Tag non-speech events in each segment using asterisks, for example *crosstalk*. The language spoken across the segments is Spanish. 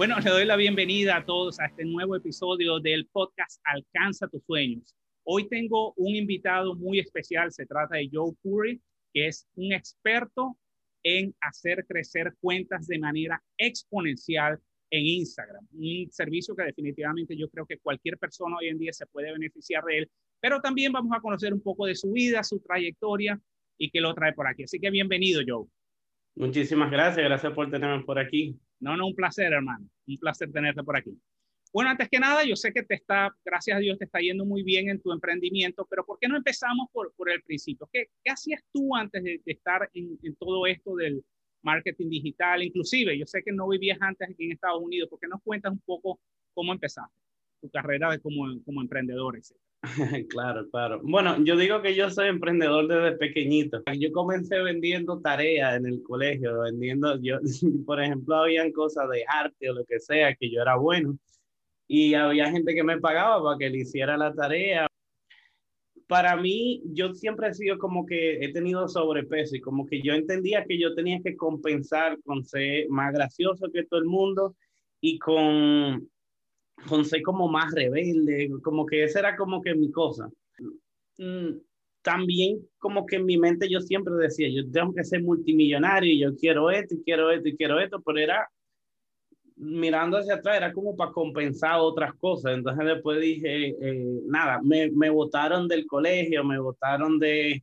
Bueno, le doy la bienvenida a todos a este nuevo episodio del podcast Alcanza tus sueños. Hoy tengo un invitado muy especial, se trata de Joe Curry, que es un experto en hacer crecer cuentas de manera exponencial en Instagram, un servicio que definitivamente yo creo que cualquier persona hoy en día se puede beneficiar de él, pero también vamos a conocer un poco de su vida, su trayectoria y qué lo trae por aquí. Así que bienvenido, Joe. Muchísimas gracias, gracias por tenerme por aquí. No, no, un placer, hermano. Un placer tenerte por aquí. Bueno, antes que nada, yo sé que te está, gracias a Dios, te está yendo muy bien en tu emprendimiento, pero ¿por qué no empezamos por, por el principio? ¿Qué, qué hacías tú antes de, estar en, en, todo esto del marketing digital? Inclusive, yo sé que no vivías antes aquí en Estados Unidos. ¿Por qué nos cuentas un poco cómo empezaste tu carrera como, como emprendedor, etcétera? *laughs* Claro, claro. Bueno, yo digo que yo soy emprendedor desde pequeñito. Yo comencé vendiendo tareas en el colegio, vendiendo, yo, *laughs* por ejemplo, habían cosas de arte o lo que sea que yo era bueno y había gente que me pagaba para que le hiciera la tarea. Para mí, yo siempre he sido como que he tenido sobrepeso y como que yo entendía que yo tenía que compensar con ser más gracioso que todo el mundo y con ser como más rebelde, como que esa era como que mi cosa. Mm, también como que en mi mente yo siempre decía, yo tengo que ser multimillonario y yo quiero esto y quiero esto y quiero esto, pero era mirando hacia atrás, era como para compensar otras cosas. Entonces después dije, eh, nada, me, me votaron del colegio, me votaron de,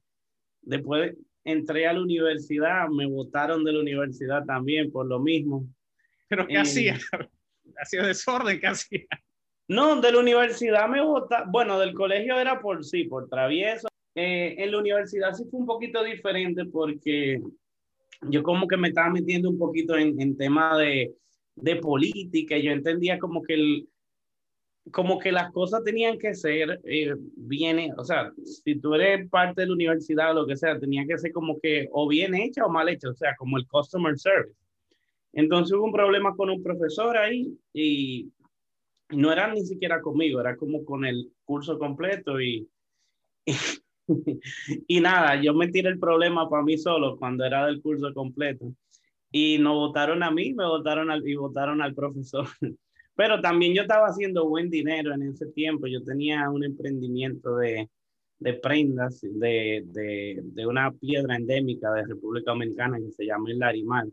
después entré a la universidad, me votaron de la universidad también por lo mismo. ¿Pero qué hacía? *laughs* hacía desorden casi. No, de la universidad me vota, bueno, del colegio era por sí, por travieso. Eh, en la universidad sí fue un poquito diferente porque yo como que me estaba metiendo un poquito en, en tema de, de política. Yo entendía como que el, como que las cosas tenían que ser eh, bien, o sea, si tú eres parte de la universidad o lo que sea, tenía que ser como que o bien hecha o mal hecha, o sea, como el customer service. Entonces hubo un problema con un profesor ahí y no era ni siquiera conmigo, era como con el curso completo y, *laughs* y, nada, yo me tiré el problema para mí solo cuando era del curso completo y no votaron a mí, me votaron al, y votaron al profesor. *laughs* Pero también yo estaba haciendo buen dinero en ese tiempo, yo tenía un emprendimiento de, de prendas de, de, de, una piedra endémica de República Dominicana que se llama el Larimar.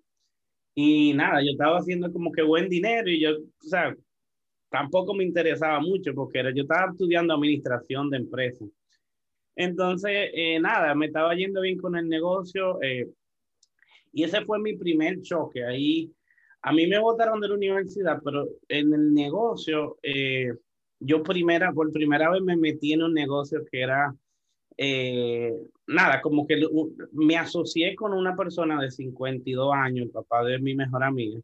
Y nada, yo estaba haciendo como que buen dinero y yo, o sea, tampoco me interesaba mucho porque yo estaba estudiando administración de empresas. Entonces, eh, nada, me estaba yendo bien con el negocio eh, y ese fue mi primer choque. Ahí, a mí me votaron de la universidad, pero en el negocio, eh, yo primera, por primera vez me metí en un negocio que era eh, nada, como que me asocié con una persona de 52 años, el papá de mi mejor amiga,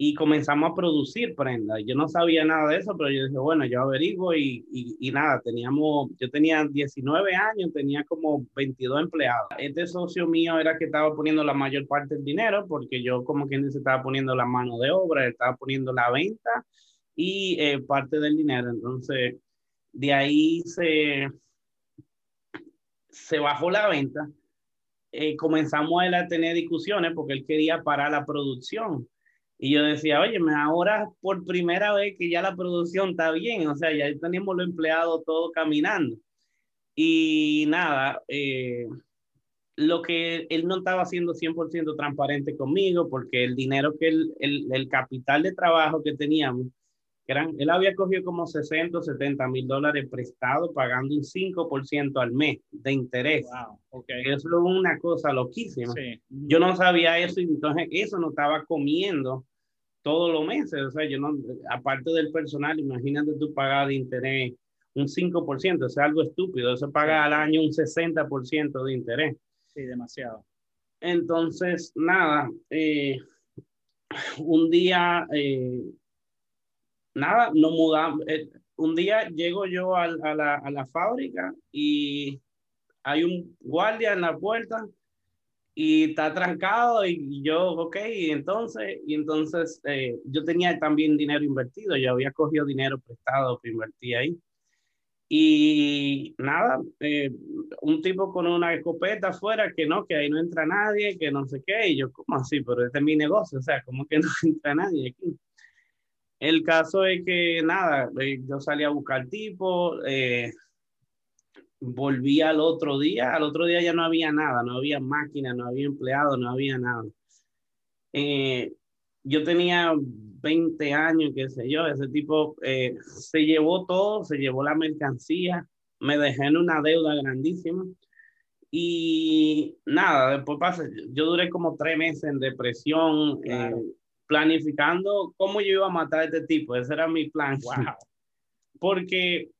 y comenzamos a producir prendas. Yo no sabía nada de eso, pero yo dije, bueno, yo averiguo y, y, nada, teníamos, yo tenía 19 años, tenía como 22 empleados. Este socio mío era que estaba poniendo la mayor parte del dinero, porque yo como quien dice, estaba poniendo la mano de obra, estaba poniendo la venta y eh, parte del dinero. Entonces, de ahí se se bajó la venta, eh, comenzamos a, a tener discusiones porque él quería parar la producción. Y yo decía, oye, ahora por primera vez que ya la producción está bien, o sea, ya tenemos los empleados todo caminando. Y nada, eh, lo que él no estaba haciendo 100% transparente conmigo, porque el dinero que el, el capital de trabajo que teníamos, él había cogido como 60 o 70 mil dólares prestado pagando un 5% al mes de interés. Wow, okay. Eso es una cosa loquísima. Yo no sabía eso y entonces eso no estaba comiendo todos los meses. O sea, yo no, aparte del personal, imagínate tú pagar de interés un 5%, es algo estúpido. Eso paga al año un 60% de interés. Sí, demasiado. Entonces, nada, eh, un día... Eh, nada, nos mudamos. Eh, un día llego yo a, a, la, a la fábrica y hay un guardia en la puerta y está trancado y, yo, ok, entonces, y entonces eh, yo tenía también dinero invertido, yo había cogido dinero prestado que invertí ahí. Y nada, eh, un tipo con una escopeta afuera que no, que ahí no entra nadie, que no sé qué, y yo, ¿cómo así? Pero este es mi negocio, o sea, ¿cómo que no *laughs* entra nadie aquí? El caso es que nada, eh, yo salí a buscar tipo, eh, volví al otro día, al otro día ya no había nada, no había máquina, no había empleado, no había nada. Eh, yo tenía 20 años, qué sé yo, ese tipo se llevó todo, se llevó la mercancía, me dejé en una deuda grandísima. Y nada, después pasé, yo duré como tres meses en depresión, planificando cómo yo iba a matar a este tipo. Ese era mi plan. Wow. *laughs* Porque,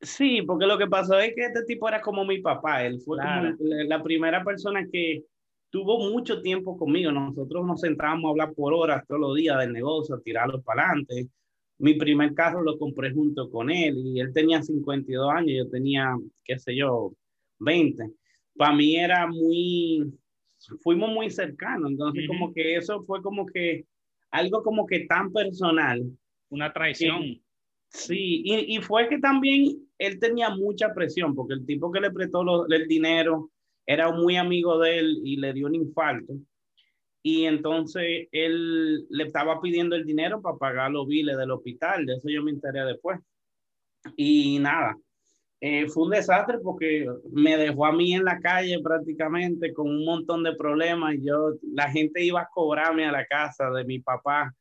sí, porque lo que pasó es que este tipo era como mi papá. Él fue la primera persona que tuvo mucho tiempo conmigo. Nosotros nos sentábamos a hablar por horas todos los días del negocio, a tirarlo para adelante. Mi primer carro lo compré junto con él y él tenía 52 años, yo tenía, qué sé yo, 20. Para mí era muy, fuimos muy cercanos, entonces como que eso fue como que algo como que tan personal. Una traición. sí, y, y, fue que también él tenía mucha presión, porque el tipo que le prestó el dinero era muy amigo de él y le dio un infarto. Y entonces él le estaba pidiendo el dinero para pagar los biles del hospital, de eso yo me enteré después. Y nada, eh, fue un desastre porque me dejó a mí en la calle prácticamente con un montón de problemas. Yo, la gente iba a cobrarme a la casa de mi papá,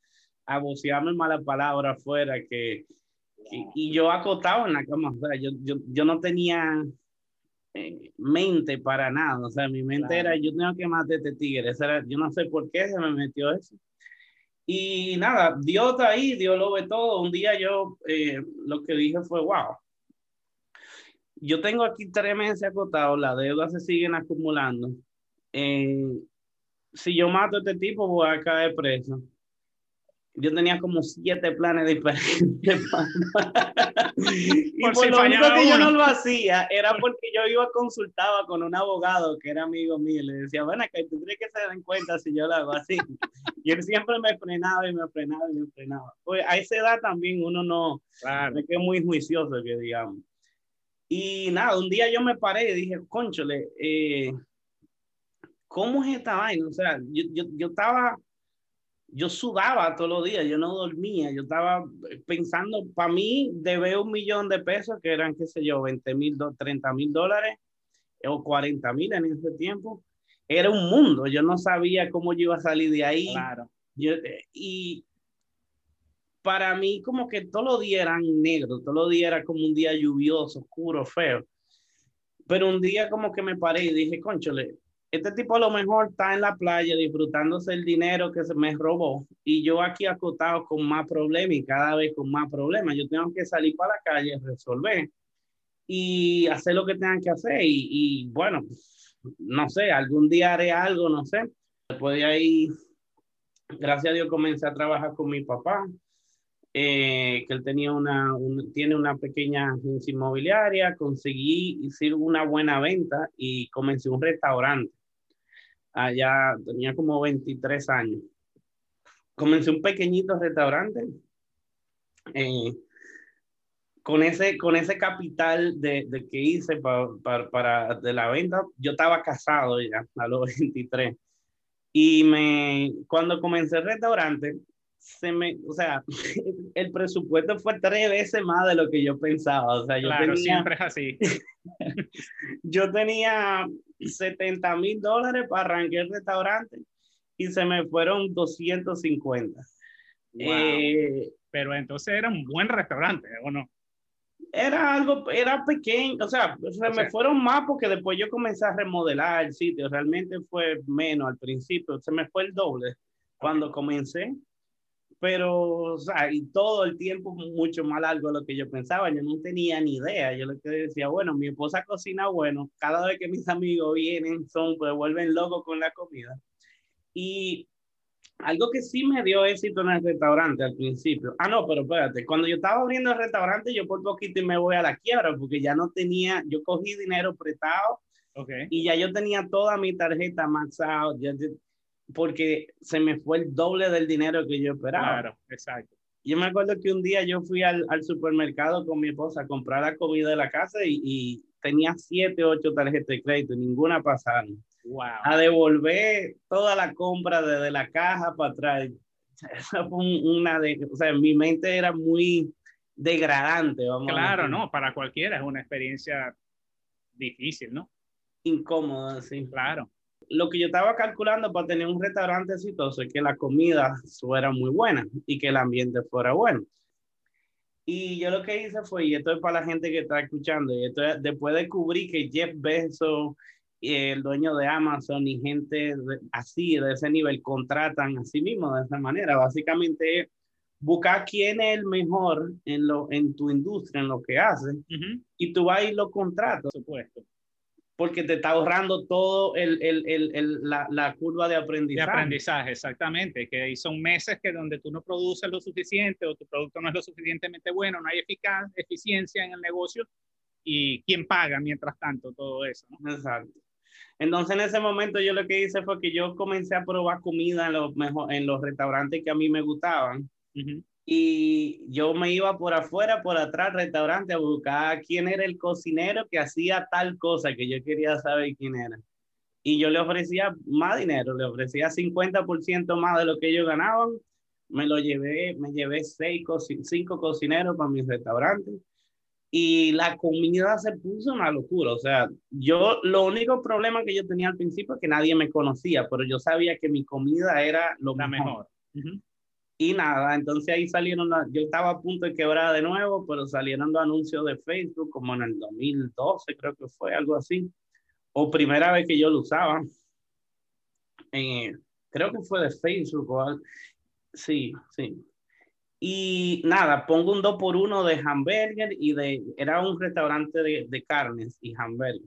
a vocearme malas palabras afuera, que, y yo acotado en la cama. O sea, yo, yo, yo no tenía eh, mente para nada. O sea, mi mente era, yo tengo que matar a este tigre. Era, yo no sé por qué se me metió eso. Y nada, Dios está ahí, Dios lo ve todo. Un día yo eh, lo que dije fue, wow, yo tengo aquí tres meses acotados, las deudas se siguen acumulando. Eh, si yo mato a este tipo, voy a caer preso. Yo tenía como siete planes diferentes. *laughs* y por, lo único que yo no lo hacía era porque yo iba consultaba con un abogado que era amigo mío. Le decía, bueno, que tú crees que se den cuenta si yo lo hago así. *laughs* y él siempre me frenaba y me frenaba y me frenaba. Pues a esa edad también uno no, claro. es que es muy juicioso, que digamos. Y nada, un día yo me paré y dije, conchole, eh, ¿cómo es esta vaina? O sea, yo, yo, yo estaba, yo sudaba todos los días, yo no dormía, yo estaba pensando, para mí, debe un millón de pesos, que eran, qué sé yo, 20 mil, 30 mil dólares o 40 mil en ese tiempo. Era un mundo, yo no sabía cómo yo iba a salir de ahí. Claro. Yo, y para mí como que todos los días eran negros, todos los días era como un día lluvioso, oscuro, feo. Pero un día como que me paré y dije, conchole, este tipo a lo mejor está en la playa disfrutándose el dinero que se me robó y yo aquí acotado con más problemas y cada vez con más problemas. Yo tengo que salir para la calle, resolver y hacer lo que tengan que hacer. Y, y bueno, no sé, algún día haré algo, no sé. Después de ahí, gracias a Dios, comencé a trabajar con mi papá eh, que él tenía una, tiene una pequeña agencia inmobiliaria, conseguí hacer una buena venta y comencé un restaurante. Allá tenía como 23 años. Comencé un pequeñito restaurante. Eh, con ese, con ese capital de, de que hice para, para, de la venta, yo estaba casado ya a los *laughs* 23. Y me, cuando comencé el restaurante, se me, o sea, *laughs* el presupuesto fue tres veces más de lo que yo pensaba. O sea, yo claro, siempre es así. *laughs* yo tenía 70 mil dólares para arrancar el restaurante y se me fueron 250. Eh, Pero entonces era un buen restaurante, ¿o no? Era algo, era pequeño, o sea, se me fueron más porque después yo comencé a remodelar el sitio, realmente fue menos al principio, se me fue el doble cuando comencé pero, o sea, y todo el tiempo mucho más largo de lo que yo pensaba, yo no tenía ni idea, yo lo que decía, bueno, mi esposa cocina bueno, cada vez que mis amigos vienen, son, pues vuelven locos con la comida. Y algo que sí me dio éxito en el restaurante al principio. Ah, no, pero espérate, cuando yo estaba abriendo el restaurante, yo por poquito y me voy a la quiebra porque ya no tenía, yo cogí dinero prestado okay. y ya yo tenía toda mi tarjeta maxada, porque se me fue el doble del dinero que yo esperaba. Claro, exacto. Yo me acuerdo que un día yo fui al, al supermercado con mi esposa a comprar la comida de la casa y, y tenía siete, ocho tarjetas de crédito y ninguna pasaron. Wow. A devolver toda la compra desde la caja para atrás. Esa fue una de, o sea, mi mente era muy degradante. Vamos claro, no, para cualquiera es una experiencia difícil, ¿no? Incómoda, sí. Claro. Lo que yo estaba calculando para tener un restaurante exitoso es que la comida fuera muy buena y que el ambiente fuera bueno. Y yo lo que hice fue, y esto es para la gente que está escuchando, y esto es, después descubrí que Jeff Bezos, el dueño de Amazon y gente así, de ese nivel, contratan a sí mismo de esa manera. Básicamente, buscar quién es el mejor en, lo, en tu industria, en lo que hace, y tú vas y lo contratas. Por supuesto porque te está ahorrando todo el, el, el, la, la, curva de aprendizaje. De aprendizaje, exactamente, que ahí son meses que donde tú no produces lo suficiente o tu producto no es lo suficientemente bueno, no hay eficaz, eficiencia en el negocio y quién paga mientras tanto todo eso. ¿no? Exacto. Entonces en ese momento yo lo que hice fue que yo comencé a probar comida en los, mejor, en los restaurantes que a mí me gustaban. Uh y yo me iba por afuera, por atrás, restaurante, a buscar quién era el cocinero que hacía tal cosa que yo quería saber quién era. Y yo le ofrecía más dinero, le ofrecía 50% más de lo que ellos ganaban. Me lo llevé, me llevé seis, cinco cocineros para mi restaurante. Y la comida se puso una locura. O sea, yo, lo único problema que yo tenía al principio es que nadie me conocía, pero yo sabía que mi comida era lo la mejor. mejor. Y nada, entonces ahí salieron, yo estaba a punto de quebrar de nuevo, pero salieron los anuncios de Facebook como en el 2012, creo que fue algo así, o primera vez que yo lo usaba. Eh, creo que fue de Facebook o algo. Sí, sí. Y nada, pongo un 2 por 1 de hamburger y de, era un restaurante de, de carnes y hamburger.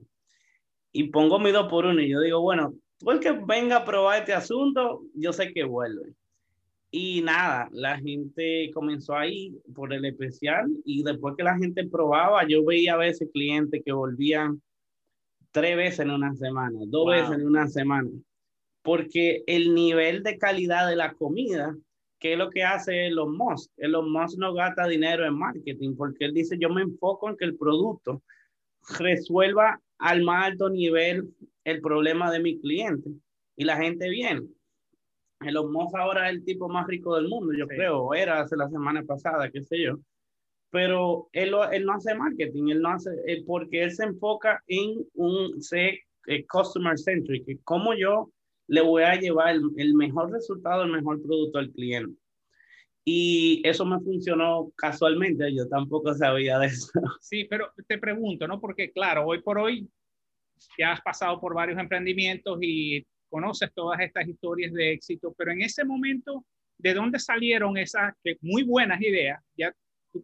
Y pongo mi 2 por 1 y yo digo, bueno, tú el que venga a probar este asunto, yo sé que vuelve. Y nada, la gente comenzó ahí por el especial y después que la gente probaba, yo veía a veces clientes que volvían tres veces en una semana, dos veces en una semana, porque el nivel de calidad de la comida, que es lo que hace Elon Musk, Elon Musk no gasta dinero en marketing, porque él dice, yo me enfoco en que el producto resuelva al más alto nivel el problema de mi cliente y la gente viene. Elon Musk ahora es el tipo más rico del mundo, yo sí. creo, era hace la semana pasada, qué sé yo. Pero él, él no hace marketing, él no hace, eh, porque él se enfoca en un ser eh, customer centric, cómo yo le voy a llevar el, el, mejor resultado, el mejor producto al cliente. Y eso me funcionó casualmente, yo tampoco sabía de eso. *laughs* Sí, pero te pregunto, ¿no? Porque claro, hoy por hoy ya has pasado por varios emprendimientos y conoces todas estas historias de éxito, pero en ese momento, ¿de dónde salieron esas muy buenas ideas? Ya, ¿tú,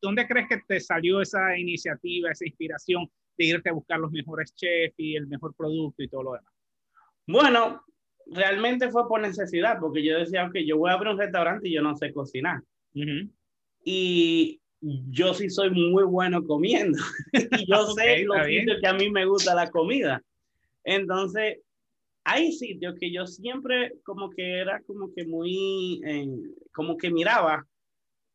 ¿Dónde crees que te salió esa iniciativa, esa inspiración de irte a buscar los mejores chefs y el mejor producto y todo lo demás? Bueno, realmente fue por necesidad, porque yo decía, ok, yo voy a abrir un restaurante y yo no sé cocinar. Uh -huh. Y yo sí soy muy bueno comiendo. *laughs* y yo okay, sé sitios que a mí me gusta la comida. Entonces, hay sitios que yo siempre como que era como que muy, eh, como que miraba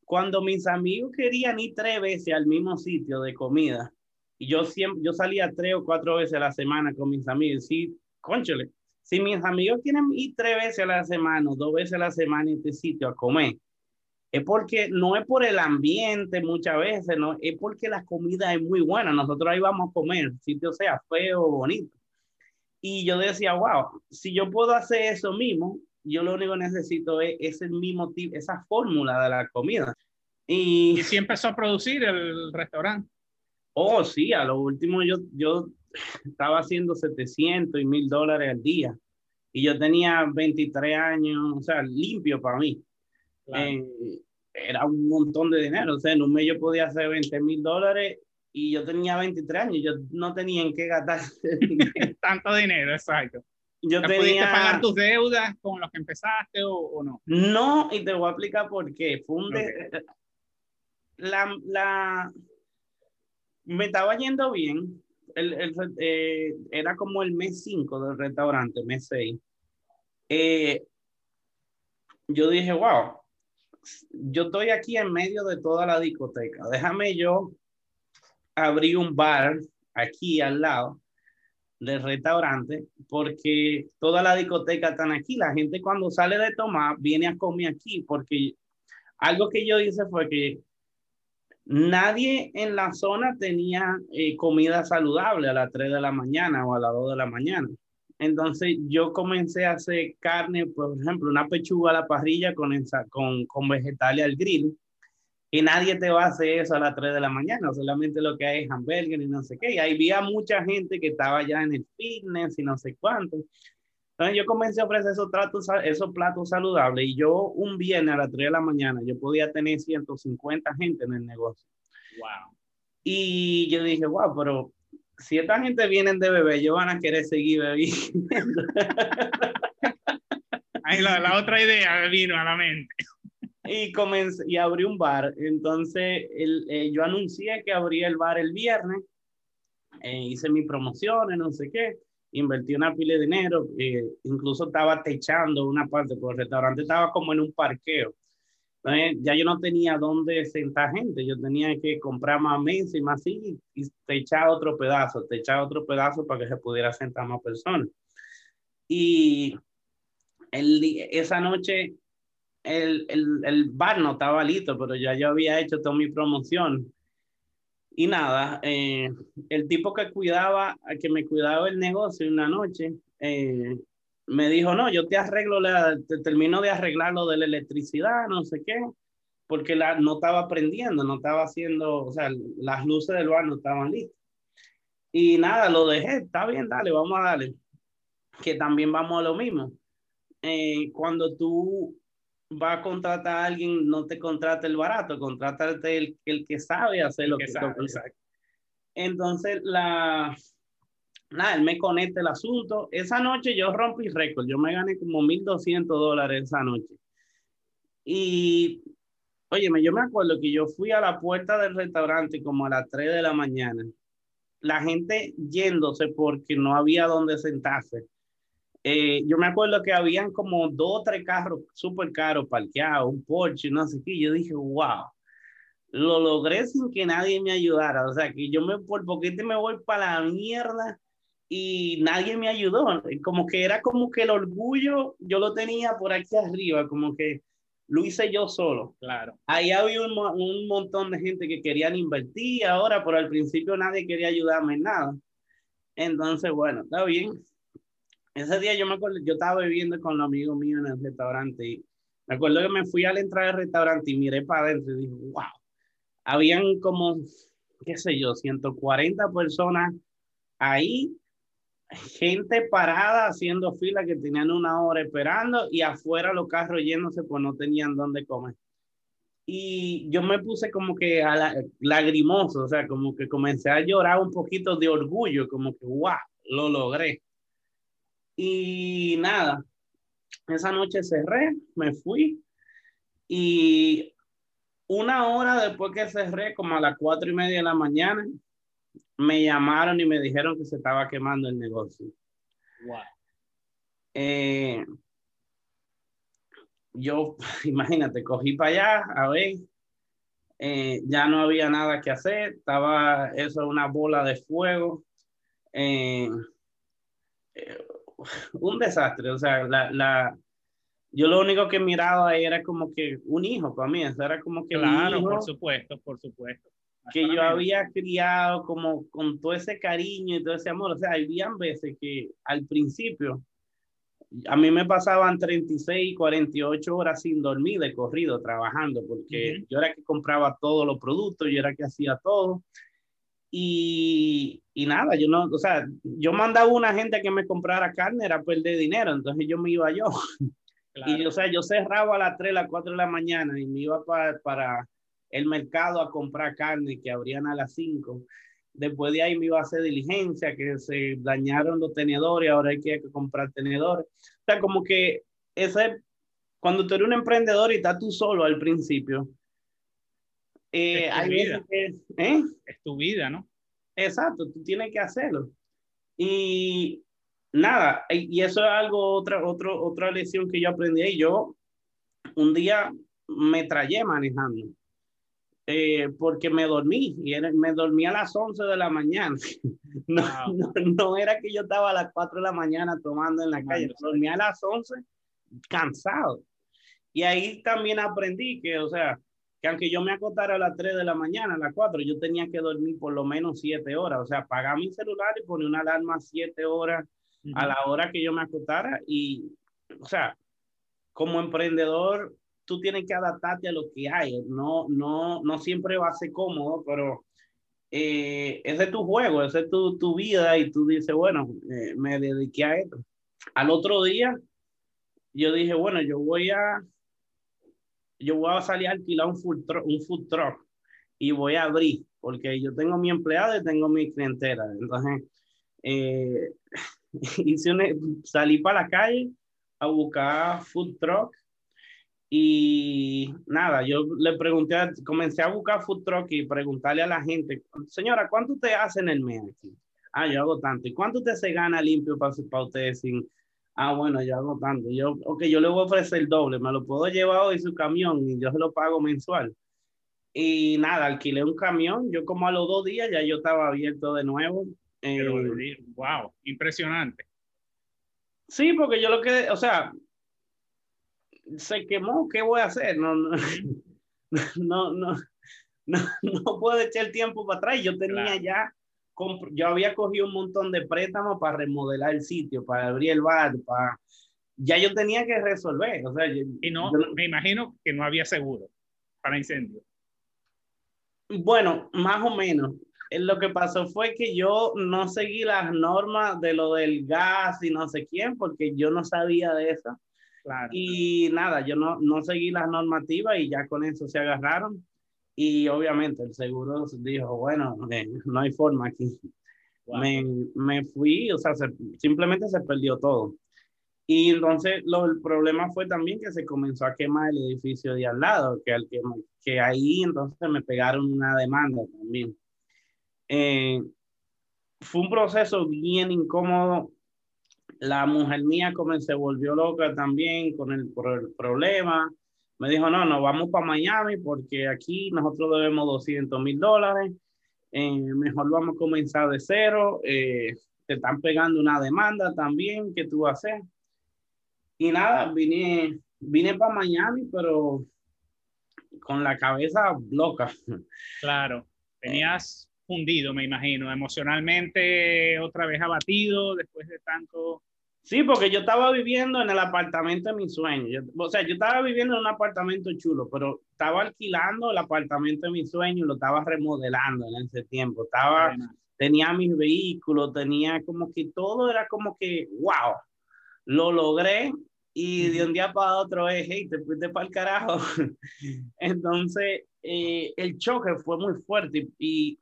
cuando mis amigos querían ir tres veces al mismo sitio de comida. Y yo siempre, yo salía tres o cuatro veces a la semana con mis amigos, sí, conchole, si mis amigos quieren ir tres veces a la semana o dos veces a la semana en este sitio a comer, es porque no es por el ambiente muchas veces, no, es porque la comida es muy buena, nosotros ahí vamos a comer, sitio sea feo o bonito. Y yo decía, wow, si yo puedo hacer eso mismo, yo lo único que necesito es ese mismo tipo, esa fórmula de la comida. Y, ¿Y si empezó a producir el restaurante? Oh, sí, a lo último yo, yo estaba haciendo 700 y 1000 dólares al día. Y yo tenía 23 años, o sea, limpio para mí. Claro. Eh, era un montón de dinero. O sea, en un mes yo podía hacer 20 mil dólares y yo tenía 23 años, yo no tenía en qué gastar *laughs* *laughs* tanto dinero, exacto. yo tenía... ¿Pudiste pagar tus deudas con los que empezaste o, no? No, y te voy a explicar por qué. Fue un la, la... Me estaba yendo bien. El, el, eh, era como el mes 5 del restaurante, mes 6. Eh, yo dije, wow, yo estoy aquí en medio de toda la discoteca. Déjame yo abrir un bar aquí al lado del restaurante porque toda la discoteca están aquí. La gente cuando sale de tomar viene a comer aquí porque algo que yo hice fue que nadie en la zona tenía eh, comida saludable a las 3 de la mañana o a las 2 de la mañana. Entonces yo comencé a hacer carne, por ejemplo, una pechuga a la parrilla con, con, con vegetales al grill. Y nadie te va a hacer eso a las 3 de la mañana, solamente lo que hay es hamburger y no sé qué. Y ahí había mucha gente que estaba ya en el fitness y no sé cuánto. Entonces yo comencé a ofrecer esos, tratos, esos platos saludables y yo un viernes a las 3 de la mañana yo podía tener 150 gente en el negocio. Wow. Y yo dije, wow, pero si esta gente viene de bebé, ellos van a querer seguir bebiendo. *laughs* Ahí la, la, otra idea vino a la mente. Y comencé y abrí un bar. Entonces el, eh, yo anuncié que abría el bar el viernes. Eh, hice mis promociones, no sé qué. Invertí una pila de dinero. Eh, incluso estaba techando una parte, porque el restaurante estaba como en un parqueo. Entonces, ya yo no tenía dónde sentar gente, yo tenía que comprar más mesas y más así y te echaba otro pedazo, te echaba otro pedazo para que se pudiera sentar más personas. Y el, esa noche el, el, el, bar no estaba listo, pero ya yo había hecho toda mi promoción. Y nada, eh, el tipo que cuidaba, que me cuidaba el negocio una noche, eh, me dijo, no, yo te arreglo, la, te termino de arreglar lo de la electricidad, no sé qué, porque la, no estaba prendiendo, no estaba haciendo, o sea, las luces del bar no estaban listas. Y nada, lo dejé, está bien, dale, vamos a darle, que también vamos a lo mismo. Eh, cuando tú vas a contratar a alguien, no te contrata el barato, contrátate el, el que sabe hacer lo que, que sabe. Entonces, la, nada, él me conecta el asunto. Esa noche yo rompí récord, yo me gané como 1.200 dólares esa noche. Y, óyeme, yo me acuerdo que yo fui a la puerta del restaurante como a las 3 de la mañana. La gente yéndose porque no había donde sentarse. Eh, yo me acuerdo que habían como dos o tres carros súper caros parqueados, un Porsche, no sé qué. Yo dije, wow, lo logré sin que nadie me ayudara. O sea, que yo me, por poquito me voy para la mierda y nadie me ayudó. Como que era como que el orgullo yo lo tenía por aquí arriba, como que lo hice yo solo. Claro. Ahí había un, un montón de gente que querían invertir ahora, pero al principio nadie quería ayudarme en nada. Entonces, bueno, está bien. Ese día yo me acuerdo, yo estaba bebiendo con los amigos míos en el restaurante y me acuerdo que me fui a la entrada del restaurante y miré para adentro y dije, wow, habían como, qué sé yo, 140 personas ahí gente parada haciendo fila que tenían una hora esperando y afuera los carros yéndose pues no tenían dónde comer. Y yo me puse como que a la, lagrimoso, o sea, como que comencé a llorar un poquito de orgullo, como que, wow, lo logré. Y nada, esa noche cerré, me fui y una hora después que cerré, como a las cuatro y media de la mañana, me llamaron y me dijeron que se estaba quemando el negocio. Wow. Eh, yo, *laughs* imagínate, cogí para allá a ver, eh, ya no había nada que hacer, estaba eso una bola de fuego, eh, *laughs* un desastre, o sea, la, la, yo lo único que miraba era como que un hijo para mí, era como que... Claro, por supuesto, por supuesto que yo había criado como con todo ese cariño y todo ese amor. O sea, habían veces que al principio a mí me pasaban 36, 48 horas sin dormir de corrido trabajando porque yo era que compraba todos los productos, yo era que hacía todo. Y, y, nada, yo no, o sea, yo mandaba a una gente que me comprara carne, era perder dinero, entonces yo me iba yo. *laughs* Y, o sea, yo cerraba a las 3, a las 4 de la mañana y me iba para, para el mercado a comprar carne que abrían a las 5. Después de ahí me iba a hacer diligencia, que se dañaron los tenedores, ahora hay que comprar tenedores. O sea, como que ese, cuando tú eres un emprendedor y estás tú solo al principio, eh, es, tu vida. ¿eh? es tu vida, ¿no? Exacto, tú tienes que hacerlo. Y nada, y eso es algo, otra, otro, otra lección que yo aprendí ahí. Yo un día me traje manejando eh, porque me dormí y me dormí a las 11 de la mañana. *laughs* No, no, era que yo estaba a las 4 de la mañana tomando en la calle, me dormí a las 11 cansado. Y ahí también aprendí que, o sea, que aunque yo me acostara a las 3 de la mañana, a las 4, yo tenía que dormir por lo menos 7 horas. O sea, apagar mi celular y poner una alarma 7 horas a la hora que yo me acostara. Y, o sea, como emprendedor, tú tienes que adaptarte a lo que hay. No, no, no siempre va a ser cómodo, pero eh, ese es tu juego, esa es tu, tu vida y tú dices, bueno, eh, me dediqué a esto. Al otro día, yo dije, bueno, yo voy a, yo voy a salir a alquilar un food truck, un food truck y voy a abrir, porque yo tengo mi empleado y tengo mi clientela. Entonces, eh, *laughs* hice salí para la calle a buscar food truck y nada, yo le pregunté, comencé a buscar food truck y preguntarle a la gente, señora, ¿cuánto usted hace en el mes aquí? Ah, yo hago tanto. ¿Y cuánto usted se gana limpio para, para ustedes sin... Ah, bueno, yo hago tanto. Yo, ok, yo le voy a ofrecer el doble. Me lo puedo llevar hoy su camión y yo se lo pago mensual. Y nada, alquilé un camión. Yo como a los dos días ya yo estaba abierto de nuevo. wow, eh, impresionante. Sí, porque yo lo que, o sea, se quemó, ¿qué voy a hacer? No, no, *laughs* no, no, no, puedo echar el tiempo para atrás. Yo tenía ya, yo había cogido un montón de préstamos para remodelar el sitio, para abrir el bar, para... Ya yo tenía que resolver. O sea, y no, me imagino que no había seguro para incendio. Bueno, más o menos. Lo que pasó fue que yo no seguí las normas de lo del gas y no sé quién, porque yo no sabía de eso. Y nada, yo no, no seguí las normativas y ya con eso se agarraron. Y obviamente el seguro dijo, bueno, eh, no hay forma aquí. Me, me, fui, o sea, simplemente se perdió todo. Y entonces lo, el problema fue también que se comenzó a quemar el edificio de al lado, que, al que, que ahí entonces me pegaron una demanda también. Eh, fue un proceso bien incómodo la mujer mía como se volvió loca también con el, por el problema. Me dijo, no, no, vamos para Miami porque aquí nosotros debemos 200 mil dólares. Eh, mejor vamos a comenzar de cero. Eh, te están pegando una demanda también que tú haces. Y nada, vine, vine para Miami, pero con la cabeza loca. Claro, *laughs* venías fundido, me imagino, emocionalmente otra vez abatido después de tanto Sí, porque yo estaba viviendo en el apartamento de mi sueño. o sea, yo estaba viviendo en un apartamento chulo, pero estaba alquilando el apartamento de mi sueño y lo estaba remodelando en ese tiempo. Estaba, tenía mis vehículos, tenía como que todo era como que, wow, lo logré y de un día para otro es, hey, te fuiste para el carajo. *laughs* Entonces, eh, el choque fue muy fuerte y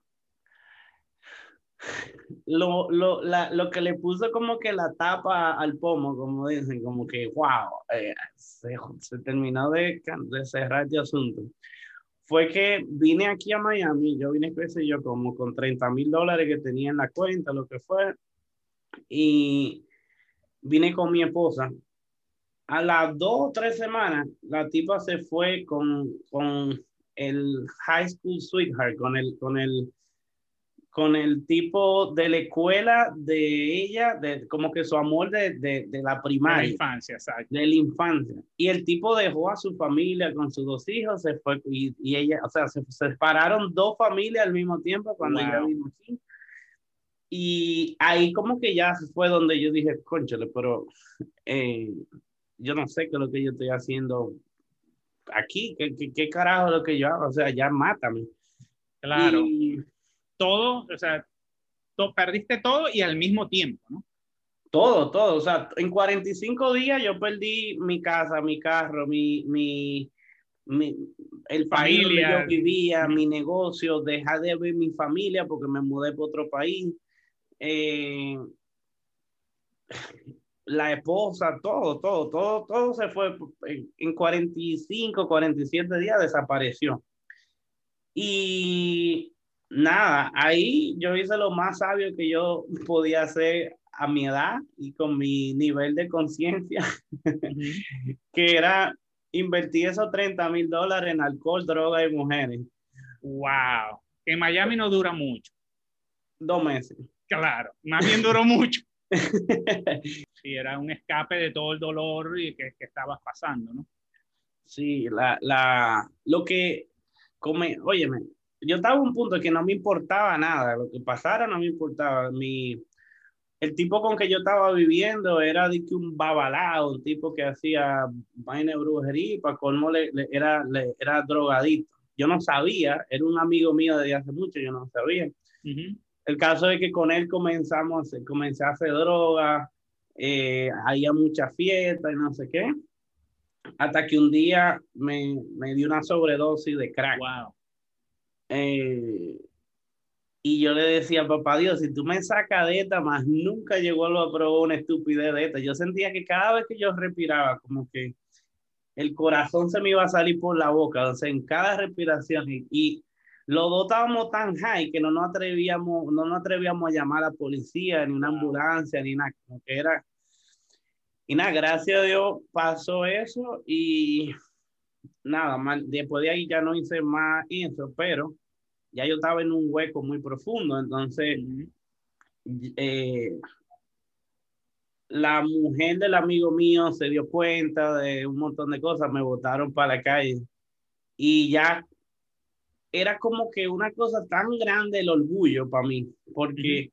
lo, lo, la, lo que le puso como que la tapa al pomo, como dicen, como que, wow, eh, se, se, terminó de, de, cerrar este asunto. Fue que vine aquí a Miami, yo vine, qué sé yo, como con 30 mil dólares que tenía en la cuenta, lo que fue, y vine con mi esposa. A las dos o tres semanas, la tipa se fue con, con el high school sweetheart, con el, con el con el tipo de la escuela de ella, de, como que su amor de, de, de la primaria. De la infancia, exacto. De la infancia. Y el tipo dejó a su familia con sus dos hijos, se fue, y, y ella, o sea, se, separaron dos familias al mismo tiempo cuando ella vino aquí. Y ahí como que ya fue donde yo dije, conchale, pero eh, yo no sé qué es lo que yo estoy haciendo aquí, qué, qué, qué carajo es lo que yo hago, o sea, ya mátame. Claro. Y, todo, o sea, perdiste todo y al mismo tiempo, ¿no? Todo, todo. O sea, en 45 días yo perdí mi casa, mi carro, mi, mi, mi el país donde yo vivía, mi negocio, dejar de ver mi familia porque me mudé para otro país. Eh, la esposa, todo, todo, todo, todo se fue en 45, 47 días desapareció. Y nada, ahí yo hice lo más sabio que yo *laughs* podía hacer a mi edad y con mi nivel de conciencia, *laughs* que era invertir esos 30 mil dólares en alcohol, droga y mujeres. Wow, en Miami no dura mucho. Dos meses. Claro, más bien duró *laughs* mucho. sí, era un escape de todo el dolor y que, que estabas pasando, ¿no? Sí, la, la, lo que, come, óyeme, yo estaba en un punto que no me importaba nada, lo que pasara no me importaba. Mi, el tipo con que yo estaba viviendo era de que un babalao, un tipo que hacía vaina de brujería y para colmo le, era, le, era drogadito. Yo no sabía, era un amigo mío desde hace mucho, yo no sabía. El caso es que con él comenzamos, comencé a hacer droga, eh, había mucha fiesta y no sé qué, hasta que un día me, me dio una sobredosis de crack. Wow. Eh, y yo le decía, papá Dios, si tú me sacas de esta, más nunca llegó a probar una estupidez de esta. Yo sentía que cada vez que yo respiraba, como que el corazón se me iba a salir por la boca, o sea, en cada respiración. Y, los dos estábamos tan high que no nos atrevíamos, no nos atrevíamos a llamar a la policía, ni una ambulancia, ni nada, como que era. Y nada, gracias a Dios pasó eso y nada, más, después de ahí ya no hice más eso, pero ya yo estaba en un hueco muy profundo, entonces eh, la mujer del amigo mío se dio cuenta de un montón de cosas, me botaron para la calle y ya era como que una cosa tan grande el orgullo para mí, porque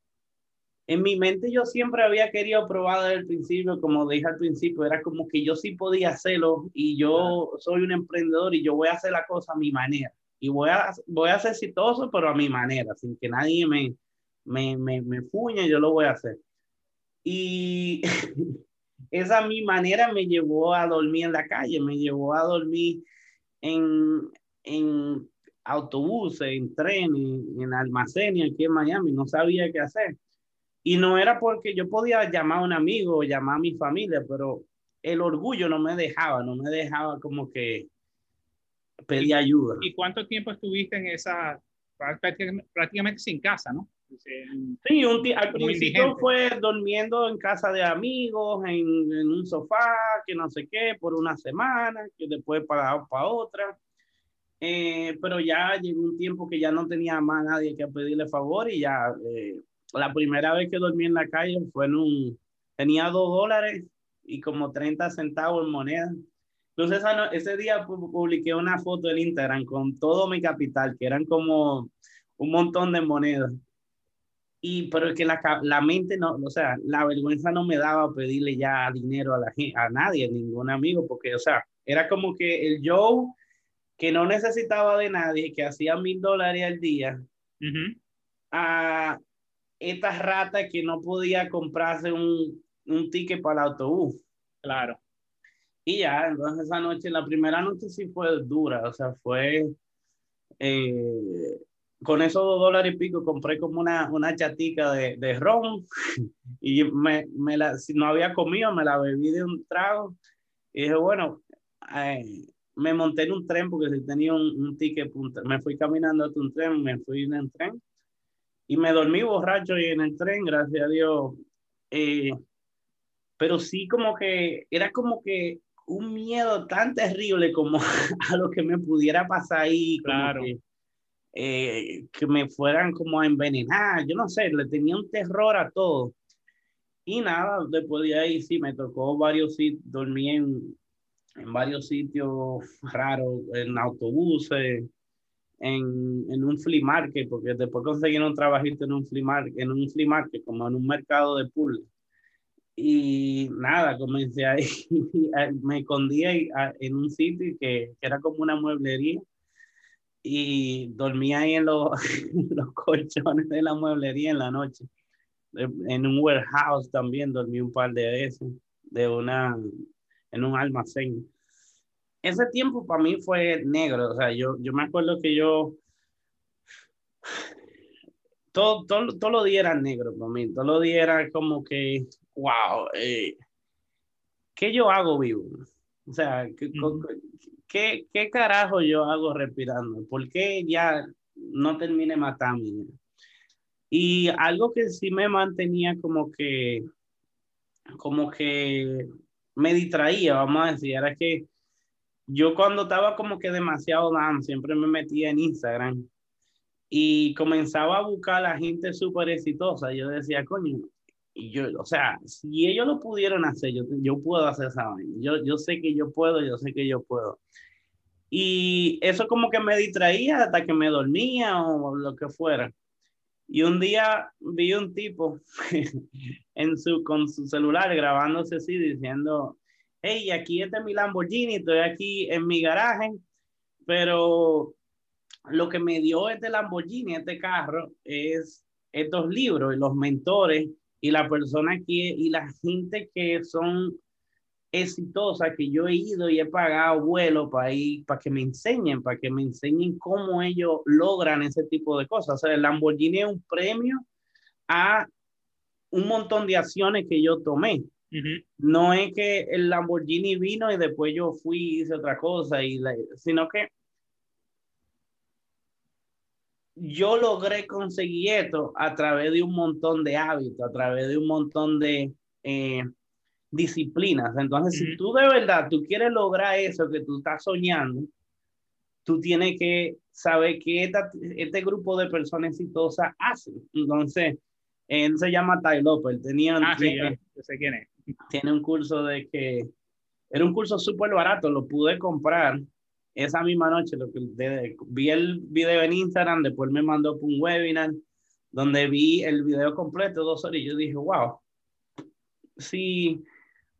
en mi mente yo siempre había querido probar desde el principio, como dije al principio, era como que yo sí podía hacerlo y yo soy un emprendedor y yo voy a hacer la cosa a mi manera y voy a, voy a ser exitoso, pero a mi manera, sin que nadie me, me, me, me fuñe, yo lo voy a hacer. Y *laughs* esa mi manera me llevó a dormir en la calle, me llevó a dormir en, en autobuses, en trenes, en almacenes aquí en Miami, no sabía qué hacer. Y no era porque yo podía llamar a un amigo o llamar a mi familia, pero el orgullo no me dejaba, no me dejaba como que pedir ayuda. ¿Y cuánto tiempo estuviste en esa, prácticamente, sin casa, no? Sí, un al principio fue durmiendo en casa de amigos, en, en, un sofá, que no sé qué, por una semana, que después para, para otra. Eh, pero ya llegó un tiempo que ya no tenía más nadie que pedirle favor y ya eh, la primera vez que dormí en la calle fue en un, tenía dos dólares y como 30 centavos en moneda. Entonces ese día publiqué una foto en Instagram con todo mi capital, que eran como un montón de monedas. Y pero es que la, la mente no, o sea, la vergüenza no me daba pedirle ya dinero a, la, a nadie, a ningún amigo, porque, o sea, era como que el Joe que no necesitaba de nadie, que hacía mil dólares al día, a esta rata que no podía comprarse un, un ticket para el autobús. Claro. Y ya, entonces esa noche, la primera noche sí fue dura, o sea, fue, eh, con esos dos dólares y pico compré como una, una chatica de, de ron *laughs* y me, me la, si no había comido, me la bebí de un trago y dije, bueno, eh, me monté en un tren porque si tenía un, un ticket, me fui caminando hasta un tren, me fui en el tren y me dormí borracho y en el tren, gracias a Dios. Eh, pero sí como que era como que un miedo tan terrible como *laughs* a lo que me pudiera pasar ahí, claro. que, eh, que me fueran como a envenenar, yo no sé, le tenía un terror a todo. Y nada, después de ahí sí me tocó varios sitios, dormí en, en varios sitios raros, en autobuses, en, en, un flea market, porque después conseguí un trabajito en un flea market, en un flea market, como en un mercado de pool. Y nada, comencé ahí, *laughs* me escondí ahí, en un sitio que, que, era como una mueblería y dormía ahí en los, *laughs* los colchones de la mueblería en la noche. En un warehouse también dormí un par de veces, de una, en un almacén. Ese tiempo para mí fue negro, o sea, yo, yo me acuerdo que yo, todo, todo, todo los días era negro para mí, todo los días era como que, wow, eh, ¿qué yo hago vivo? O sea, ¿qué, ¿qué, ¿qué, carajo yo hago respirando? ¿Por qué ya no termine matando? Y algo que sí me mantenía como que, como que me distraía, vamos a decir, era que yo cuando estaba como que demasiado down, siempre me metía en Instagram y comenzaba a buscar a la gente súper exitosa. Yo decía, coño, y yo, o sea, si ellos lo pudieron hacer, yo, yo puedo hacer esa Yo, yo sé que yo puedo, yo sé que yo puedo. Y eso como que me distraía hasta que me dormía o lo que fuera. Y un día vi un tipo *laughs* en su, con su celular grabándose así diciendo, hey, aquí este es mi Lamborghini, estoy aquí en mi garaje, pero lo que me dio este Lamborghini, este carro, es estos libros y los mentores y la persona que, y la gente que son exitosas, que yo he ido y he pagado vuelo para ir, para que me enseñen, para que me enseñen cómo ellos logran ese tipo de cosas. O sea, el Lamborghini es un premio a un montón de acciones que yo tomé. No es que el Lamborghini vino y después yo fui y hice otra cosa, y sino que yo logré conseguir esto a través de un montón de hábitos, a través de un montón de eh, disciplinas. Entonces, si tú de verdad, tú quieres lograr eso que tú estás soñando, tú tienes que saber que este grupo de personas exitosas hace. Entonces, él se llama Ty López, tenía, ah, sí, yo sé quién es tiene un curso de que era un curso súper barato, lo pude comprar esa misma noche. Lo que, vi el video en Instagram, después me mandó un webinar donde vi el video completo, dos horas, y yo dije, wow, si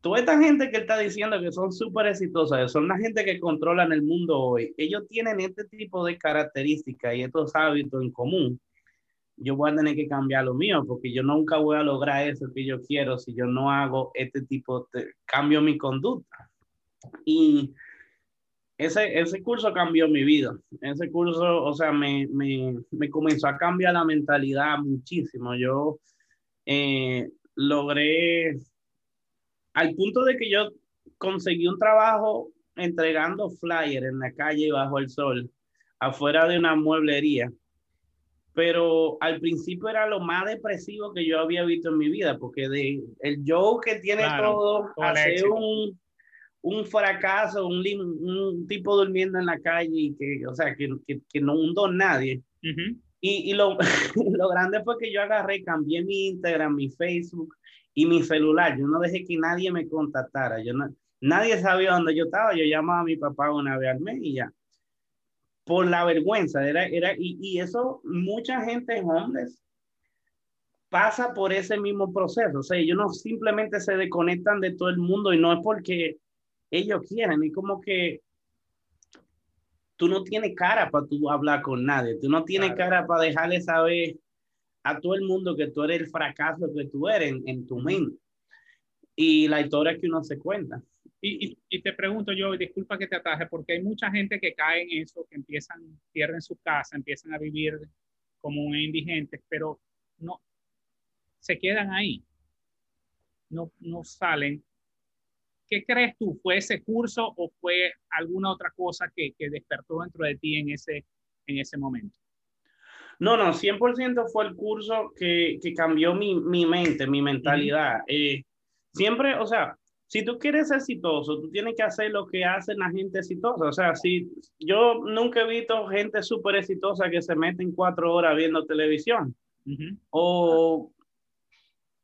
toda esta gente que está diciendo que son súper exitosas, son la gente que controlan el mundo hoy, ellos tienen este tipo de características y estos hábitos en común yo voy a tener que cambiar lo mío porque yo nunca voy a lograr eso que yo quiero si yo no hago este tipo de cambio mi conducta. Y ese, ese curso cambió mi vida. Ese curso, o sea, me, me, me comenzó a cambiar la mentalidad muchísimo. Yo eh, logré, al punto de que yo conseguí un trabajo entregando flyers en la calle bajo el sol, afuera de una mueblería pero al principio era lo más depresivo que yo había visto en mi vida, porque de el Joe que tiene todo, hace un, un, fracaso, un, un, tipo durmiendo en la calle, y que, o sea, que, que, que no hundó nadie. Y, y lo, *laughs* lo, grande fue que yo agarré, cambié mi Instagram, mi Facebook y mi celular. Yo no dejé que nadie me contactara. Yo no, nadie sabía dónde yo estaba. Yo llamaba a mi papá una vez al mes y ya por la vergüenza. Era, era, y, y eso, mucha gente homeless pasa por ese mismo proceso. O sea, ellos no simplemente se desconectan de todo el mundo y no es porque ellos quieren, es como que tú no tienes cara para tú hablar con nadie, tú no tienes cara para dejarle saber a todo el mundo que tú eres el fracaso que tú eres en, en tu mente. Y la historia que uno se cuenta. Y, y, te pregunto yo, disculpa que te ataje, porque hay mucha gente que cae en eso, que empiezan, pierden su casa, empiezan a vivir como indigentes, pero no, se quedan ahí, no, no salen. ¿Qué crees tú? ¿Fue ese curso o fue alguna otra cosa que, que despertó dentro de ti en ese, en ese momento? No, no, 100% fue el curso que, que cambió mi, mi, mente, mi mentalidad. eh, siempre, o sea, si tú quieres ser exitoso, tú tienes que hacer lo que hacen la gente exitosa. O sea, si yo nunca he visto gente súper exitosa que se meten cuatro horas viendo televisión o,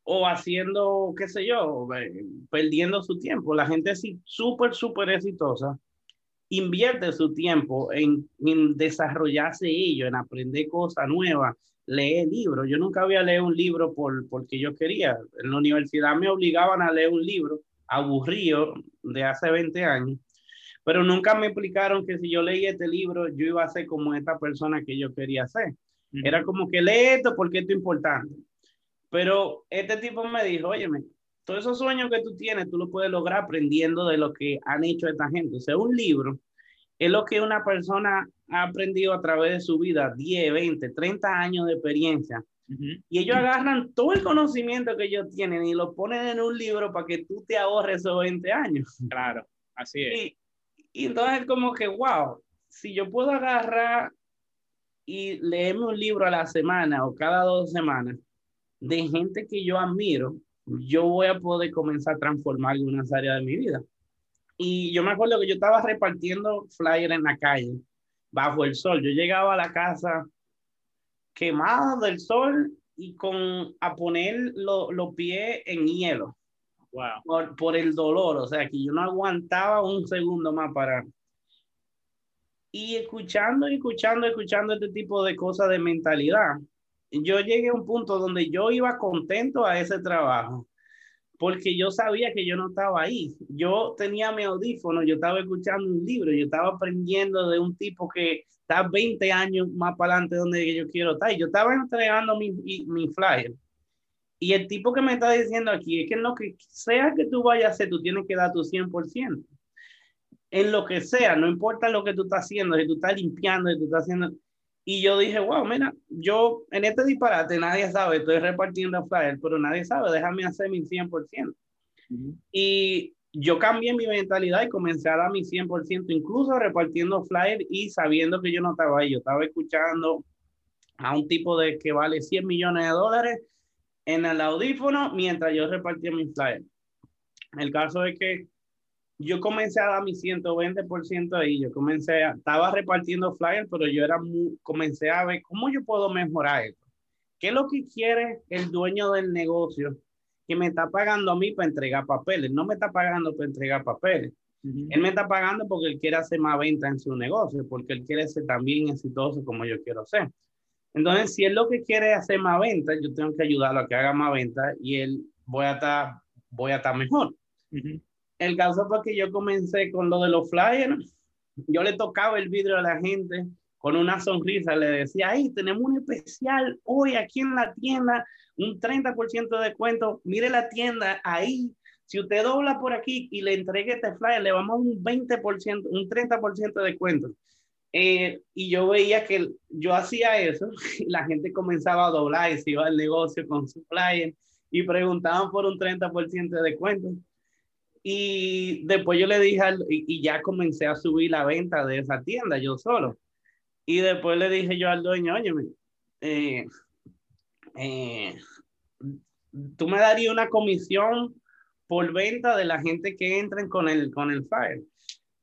o haciendo, qué sé yo, perdiendo su tiempo. La gente súper, súper exitosa invierte su tiempo en, en desarrollarse ellos, en aprender cosas nuevas, leer libros. Yo nunca había leído un libro por, porque yo quería. En la universidad me obligaban a leer un libro aburrido de hace 20 años, pero nunca me explicaron que si yo leía este libro, yo iba a ser como esta persona que yo quería ser. Era como que lee esto porque esto es importante. Pero este tipo me dijo, óyeme, todos esos sueños que tú tienes, tú lo puedes lograr aprendiendo de lo que han hecho esta gente. O sea, un libro es lo que una persona ha aprendido a través de su vida, 10, 20, 30 años de experiencia. Y ellos agarran todo el conocimiento que ellos tienen y lo ponen en un libro para que tú te ahorres esos 20 años. Claro, así es. Y, y entonces como que, wow, si yo puedo agarrar y leerme un libro a la semana o cada dos semanas de gente que yo admiro, yo voy a poder comenzar a transformar algunas áreas de mi vida. Y yo me acuerdo que yo estaba repartiendo flyers en la calle, bajo el sol. Yo llegaba a la casa quemado del sol y con a poner los pies en hielo. Wow. Por, por, el dolor, o sea, que yo no aguantaba un segundo más para... Y escuchando, escuchando, escuchando este tipo de cosas de mentalidad, yo llegué a un punto donde yo iba contento a ese trabajo, porque yo sabía que yo no estaba ahí. Yo tenía mi audífono, yo estaba escuchando un libro, yo estaba aprendiendo de un tipo que está 20 años más para adelante donde yo quiero estar. Yo estaba entregando mi, mi flyer. Y el tipo que me está diciendo aquí es que en lo que sea que tú vayas a hacer, tú tienes que dar tu 100%. En lo que sea, no importa lo que tú estás haciendo, si tú estás limpiando, si tú estás haciendo, y yo dije, wow, mira, yo en este disparate nadie sabe, estoy repartiendo flyers, pero nadie sabe, déjame hacer mi 100%. Y yo cambié mi mentalidad y comencé a dar mi 100%, incluso repartiendo flyers y sabiendo que yo no estaba ahí. Yo estaba escuchando a un tipo de que vale 100 millones de dólares en el audífono mientras yo repartía mis flyers. El caso es que yo comencé a dar mi 120% ahí, yo comencé, a, estaba repartiendo flyers, pero yo era muy, comencé a ver cómo yo puedo mejorar esto. ¿Qué es lo que quiere el dueño del negocio que me está pagando a mí para entregar papeles? No me está pagando para entregar papeles. Él me está pagando porque él quiere hacer más venta en su negocio, porque él quiere ser también exitoso como yo quiero ser. Entonces, si él lo que quiere es hacer más venta, yo tengo que ayudarlo a que haga más venta y él voy a estar, voy a estar mejor el caso fue que yo comencé con lo de los flyers. Yo le tocaba el vidrio a la gente con una sonrisa. Le decía, ahí tenemos un especial hoy aquí en la tienda, un 30% de descuento. Mire la tienda ahí. Si usted dobla por aquí y le entregue este flyer, le vamos a un 20%, un 30% de descuento. Eh, y yo veía que yo hacía eso, y *laughs* la gente comenzaba a doblar y se iba al negocio con su flyer y preguntaban por un 30% de descuento. Y después yo le dije, y, ya comencé a subir la venta de esa tienda yo solo. Y después le dije yo al dueño, oye, eh, eh, tú me darías una comisión por venta de la gente que entren con el, con el file.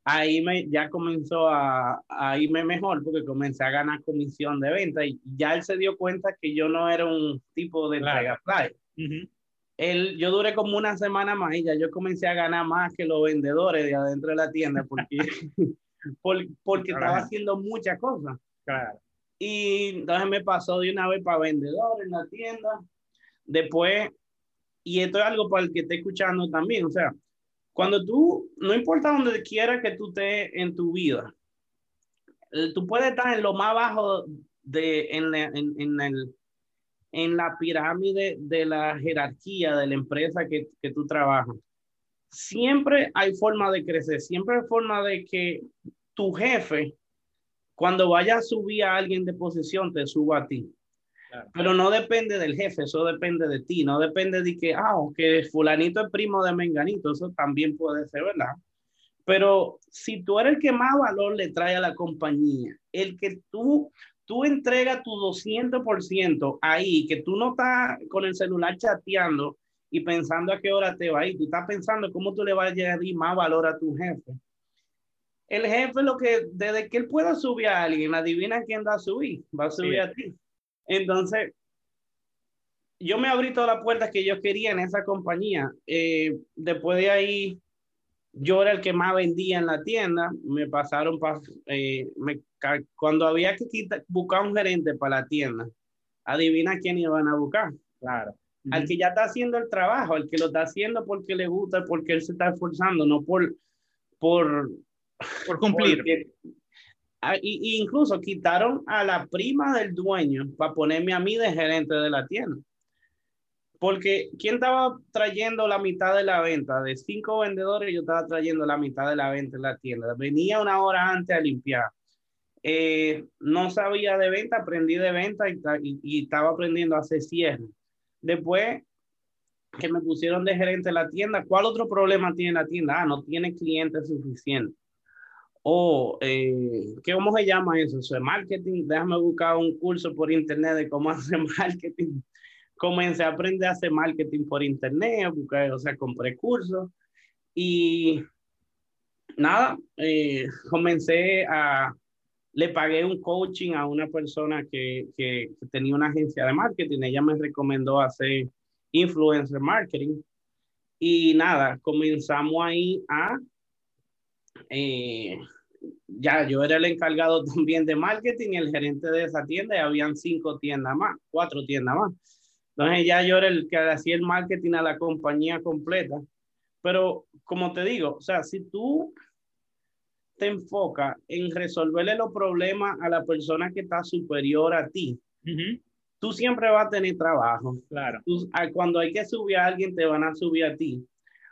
Ahí me, ya comenzó a, a, irme mejor porque comencé a ganar comisión de venta y ya él se dio cuenta que yo no era un tipo de entrega flyer yo duré como una semana más y ya yo comencé a ganar más que los vendedores de adentro de la tienda porque, *laughs* porque estaba haciendo muchas cosas. Claro. Y entonces me pasó de una vez para vendedor en la tienda. Después, y esto es algo para el que esté escuchando también, o sea, cuando tú, no importa donde quiera que tú estés en tu vida, eh, tú puedes estar en lo más bajo de, en, en, en el, en la pirámide de la jerarquía de la empresa que, que tú trabajas, siempre hay forma de crecer, siempre hay forma de que tu jefe, cuando vaya a subir a alguien de posición, te suba a ti. Pero no depende del jefe, eso depende de ti, no depende de que, ah, que fulanito es primo de menganito, eso también puede ser, ¿verdad? Pero si tú eres el que más valor le trae a la compañía, el que tú tú entregas tu 200% ahí, que tú no estás con el celular chateando y pensando a qué hora te va a ir, tú estás pensando cómo tú le vas a añadir más valor a tu jefe. El jefe lo que, desde que él pueda subir a alguien, adivina quién va a subir, va a subir a ti. Entonces, yo me abrí todas las puertas que yo quería en esa compañía. Eh, después de ahí, yo era el que más vendía en la tienda, me pasaron, eh, cuando había que buscar un gerente para la tienda, adivina quién iban a buscar. Claro. Al que ya está haciendo el trabajo, al que lo está haciendo porque le gusta, porque él se está esforzando, no por... Por, por cumplir. Ah, y, incluso quitaron a la prima del dueño para ponerme a mí de gerente de la tienda. Porque ¿quién estaba trayendo la mitad de la venta? De cinco vendedores, yo estaba trayendo la mitad de la venta en la tienda. Venía una hora antes a limpiar. Eh, no sabía de venta, aprendí de venta y, estaba aprendiendo a hacer cierre. Después que me pusieron de gerente de la tienda, ¿cuál otro problema tiene la tienda? Ah, no tiene clientes suficientes. O, eh, ¿cómo se llama eso? Eso es marketing. Déjame buscar un curso por internet de cómo *laughs* hacer marketing comencé a aprender a hacer marketing por internet, buscar, o sea, compré cursos y nada, eh, comencé a, le pagué un coaching a una persona que, que, tenía una agencia de marketing, ella me recomendó hacer influencer marketing y nada, comenzamos ahí a, eh, ya yo era el encargado *laughs* también de marketing y el gerente de esa tienda y habían cinco tiendas más, cuatro tiendas más. Entonces ya yo era el que hacía el marketing a la compañía completa. Pero como te digo, o sea, si tú te enfocas en resolverle los problemas a la persona que está superior a ti, tú siempre vas a tener trabajo. Claro. cuando hay que subir a alguien, te van a subir a ti.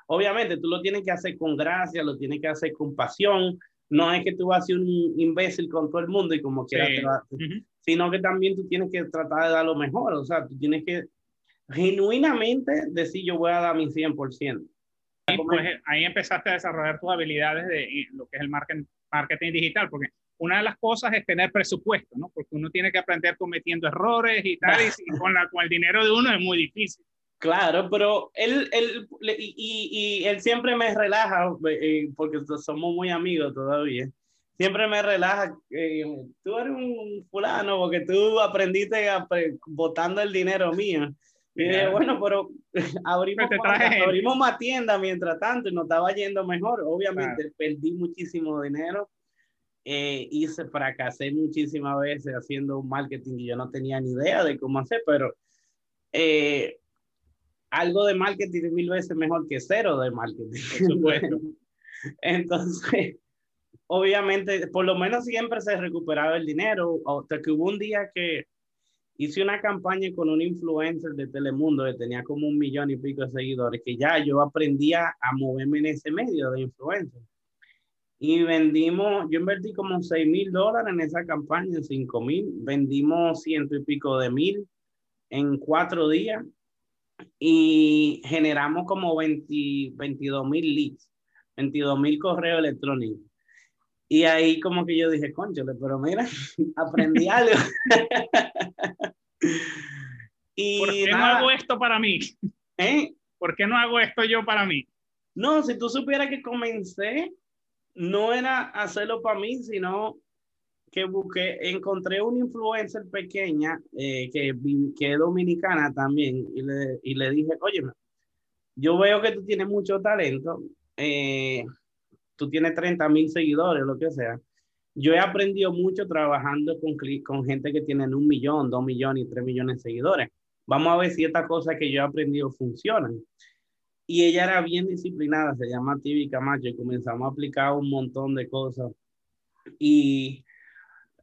Obviamente, tú lo tienes que hacer con gracia, lo tienes que hacer con pasión. No es que tú vas a ser un imbécil con todo el mundo y como quieras te va, sino que también tú tienes que tratar de dar lo mejor. O sea, tú tienes que genuinamente decir yo voy a dar mi 100%. Y pues ahí empezaste a desarrollar tus habilidades de lo que es el marketing, marketing digital, porque una de las cosas es tener presupuesto, ¿no? Porque uno tiene que aprender cometiendo errores y tal, y *laughs* con, la, con el dinero de uno es muy difícil. Claro, pero él, él y, y, él siempre me relaja, eh, porque somos muy amigos todavía. Siempre me relaja, eh, tú eres un fulano porque tú aprendiste botando el dinero mío. Y bueno, pero *laughs* abrimos, más, abrimos más tiendas mientras tanto y nos estaba yendo mejor. Obviamente perdí muchísimo dinero. Eh, hice, fracasé muchísimas veces haciendo un marketing y yo no tenía ni idea de cómo hacer, pero eh, algo de marketing es mil veces mejor que cero de marketing. Por *laughs* supuesto. Entonces, obviamente, por lo menos siempre se recuperaba el dinero, hasta que hubo un día que hice una campaña con un influencer de Telemundo que tenía como un millón y pico de seguidores, que ya yo aprendía a moverme en ese medio de influencer. Y vendimos, yo invertí como 6 mil dólares en esa campaña, 5 mil, vendimos ciento y pico de mil en cuatro días y generamos como 20, 22 mil leads, 22 mil correos electrónicos. Y ahí como que yo dije, conchole, pero mira, *laughs* aprendí *laughs* algo. y ¿Por qué no hago esto para mí? ¿Eh? ¿Por qué no hago esto yo para mí? No, si tú supieras que comencé, no era hacerlo para mí, sino que busqué, encontré una influencer pequeña eh, que, que es dominicana también y le, y le dije, oye, yo veo que tú tienes mucho talento. Eh, tú tienes 30 mil seguidores, lo que sea. Yo he aprendido mucho trabajando con, gente que tienen un millón, dos millones y tres millones de seguidores. Vamos a ver si estas cosas que yo he aprendido funcionan. Y ella era bien disciplinada, se llama Tibi Camacho, y comenzamos a aplicar un montón de cosas. Y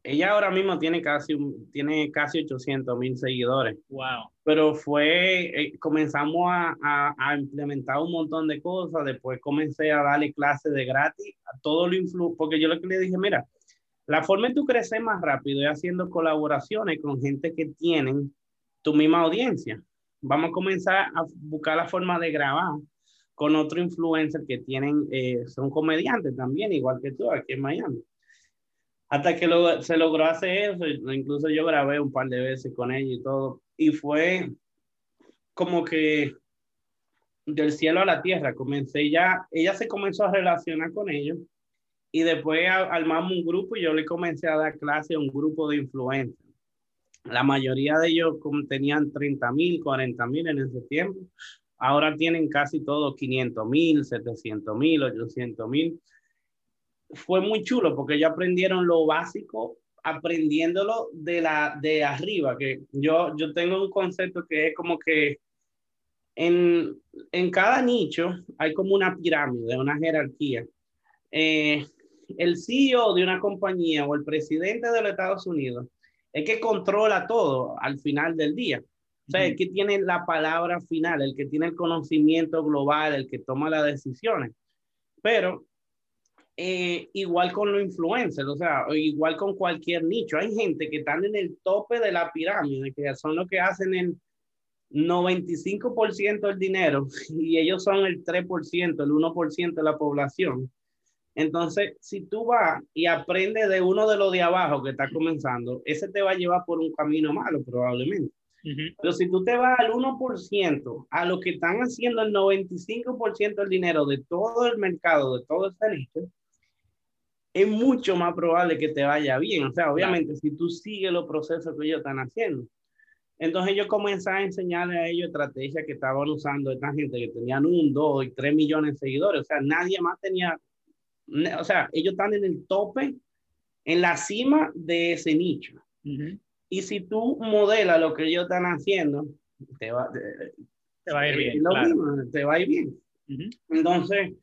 ella ahora mismo tiene casi, tiene casi 800 mil seguidores. Wow. Pero fue, eh, comenzamos a, a, a, implementar un montón de cosas. Después comencé a darle clases de gratis a todo lo influ, porque yo lo que le dije, mira, la forma en tu crecer más rápido es haciendo colaboraciones con gente que tienen tu misma audiencia. Vamos a comenzar a buscar la forma de grabar con otro influencer que tienen, eh, son comediantes también, igual que tú aquí en Miami hasta que se logró hacer eso, incluso yo grabé un par de veces con ella y todo, y fue como que del cielo a la tierra, comencé ya, ella se comenzó a relacionar con ellos, y después armamos un grupo y yo le comencé a dar clase a un grupo de influencers. La mayoría de ellos tenían 30 mil, 40 mil en ese tiempo. Ahora tienen casi todos 500 mil, 700 mil, 800 mil fue muy chulo porque ellos aprendieron lo básico aprendiéndolo de la de arriba que yo yo tengo un concepto que es como que en, en cada nicho hay como una pirámide una jerarquía. Eh, el CEO de una compañía o el presidente de los Estados Unidos es que controla todo al final del día. O sea, el que tiene la palabra final, el que tiene el conocimiento global, el que toma las decisiones. Pero eh, igual con los influencers, o sea, igual con cualquier nicho. Hay gente que están en el tope de la pirámide, que son los que hacen el 95% del dinero *laughs* y ellos son el 3%, el 1% de la población. Entonces, si tú vas y aprendes de uno de los de abajo que está comenzando, ese te va a llevar por un camino malo probablemente. Pero si tú te vas al 1%, a lo que están haciendo el 95% del dinero de todo el mercado, de todo este nicho, es mucho más probable que te vaya bien. O sea, obviamente, si tú sigues los procesos que ellos están haciendo. Entonces yo comencé a enseñarle a ellos estrategias que estaban usando esta gente que tenían un, dos y tres millones de seguidores. O sea, nadie más tenía, o sea, ellos están en el tope, en la cima de ese nicho. Y si tú modelas lo que ellos están haciendo, te va, te va a ir bien. te va a ir bien. Entonces,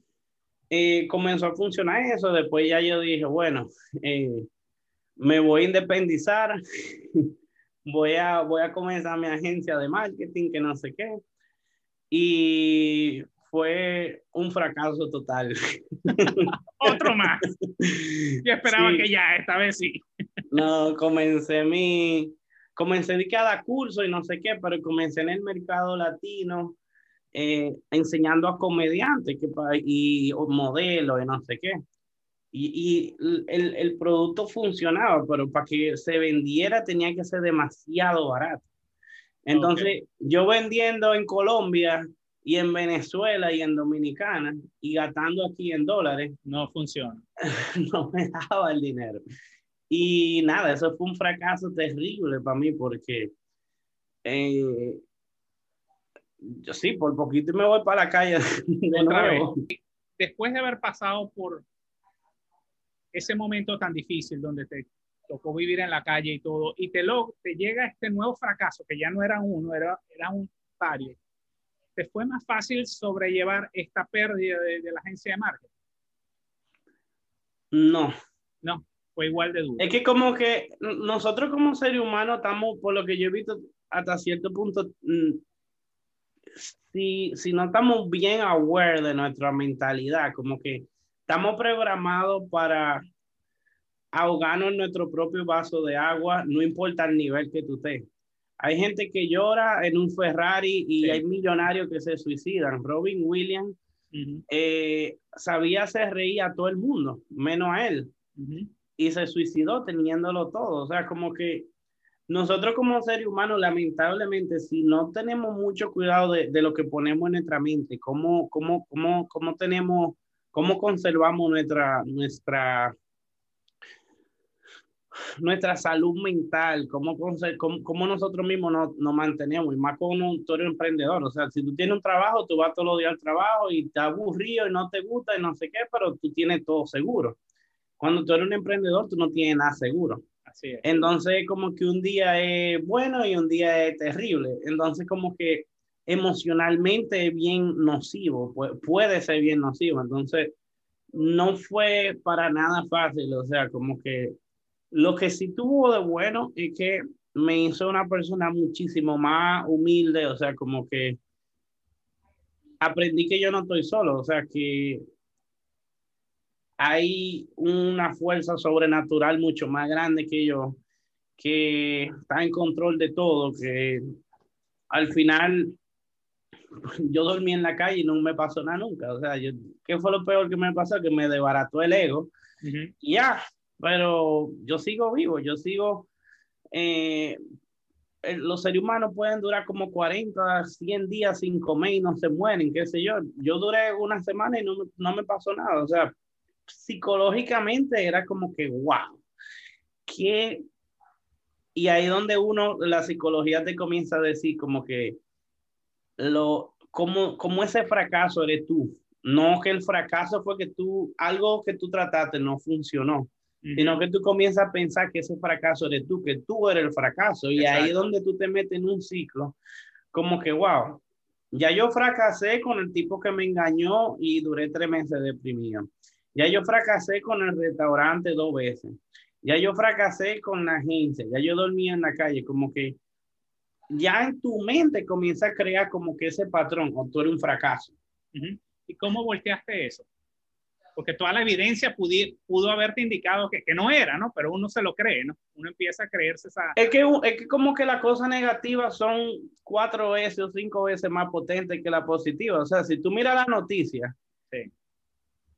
eh, comenzó a funcionar eso. Después ya yo dije, bueno, eh, me voy a independizar, *laughs* voy a, voy a comenzar mi agencia de marketing, que no sé qué. Y fue un fracaso total. *laughs* Otro más. *laughs* Yo esperaba que ya, esta vez sí. no, comencé mi, comencé de cada curso y no sé qué, pero comencé en el mercado latino eh, enseñando a comediantes que, y modelos y no sé qué. Y, y el, el, producto funcionaba, pero para que se vendiera tenía que ser demasiado barato. Entonces, yo vendiendo en Colombia y en Venezuela y en Dominicana y gastando aquí en dólares. No funciona. *laughs* no me daba el dinero. Y nada, eso fue un fracaso terrible para mí porque eh, yo sí, por poquito me voy para la calle *laughs* de nuevo. Después de haber pasado por ese momento tan difícil donde te tocó vivir en la calle y todo, y te, lo, te llega este nuevo fracaso, que ya no era uno, era, era un varios, ¿te fue más fácil sobrellevar esta pérdida de, de la agencia de marketing? No. No, fue igual de duro. Es que como que nosotros como seres humanos estamos, por lo que yo he visto, hasta cierto punto, mm, si, si no estamos bien aware de nuestra mentalidad, como que estamos programados para ahogarnos en nuestro propio vaso de agua, no importa el nivel que tú estés. Hay gente que llora en un Ferrari y hay millonarios que se suicidan. Robin Williams eh, sabía hacer reír a todo el mundo, menos a él. Y se suicidó teniéndolo todo. O sea, como que nosotros como seres humanos, lamentablemente, si no tenemos mucho cuidado de, de lo que ponemos en nuestra mente, cómo, cómo, cómo, cómo tenemos, cómo conservamos nuestra, nuestra, nuestra salud mental, cómo, cómo, cómo nosotros mismos nos, nos, mantenemos, y más con un, tú emprendedor, o sea, si tú tienes un trabajo, tú vas todos los días al trabajo y te aburrido y no te gusta y no sé qué, pero tú tienes todo seguro. Cuando tú eres un emprendedor, tú no tienes nada seguro. Entonces, como que un día es bueno y un día es terrible. Entonces, como que emocionalmente es bien nocivo, puede ser bien nocivo. Entonces, no fue para nada fácil. O sea, como que lo que sí tuvo de bueno es que me hizo una persona muchísimo más humilde. O sea, como que aprendí que yo no estoy solo. O sea, que hay una fuerza sobrenatural mucho más grande que yo, que está en control de todo, que al final *laughs* yo dormí en la calle y no me pasó nada nunca. O sea, ¿qué fue lo peor que me pasó? Que me desbarató el ego. Y ya, pero yo sigo vivo, yo sigo... Eh, los seres humanos pueden durar como 40, 100 días sin comer y no se mueren, qué sé yo. Yo duré una semana y no, no me pasó nada. O sea, psicológicamente era como que, wow, que... Y ahí donde uno, la psicología te comienza a decir como que, lo, como, como ese fracaso eres tú. No que el fracaso fue que tú, algo que tú trataste no funcionó, sino que tú comienzas a pensar que ese fracaso eres tú, que tú eres el fracaso. Y ahí es donde tú te metes en un ciclo, como que, wow, ya yo fracasé con el tipo que me engañó y duré tres meses deprimido. Ya yo fracasé con el restaurante dos veces. Ya yo fracasé con la agencia. Ya yo dormía en la calle. Como que ya en tu mente comienza a crear como que ese patrón, o tú eres un fracaso. ¿Y cómo volteaste eso? Porque toda la evidencia pudo haberte indicado que, que, no era, ¿no? Pero uno se lo cree, ¿no? Uno empieza a creerse esa... Es que, es que como que las cosas negativas son cuatro veces o cinco veces más potentes que la positiva. O sea, si tú miras la noticia, sí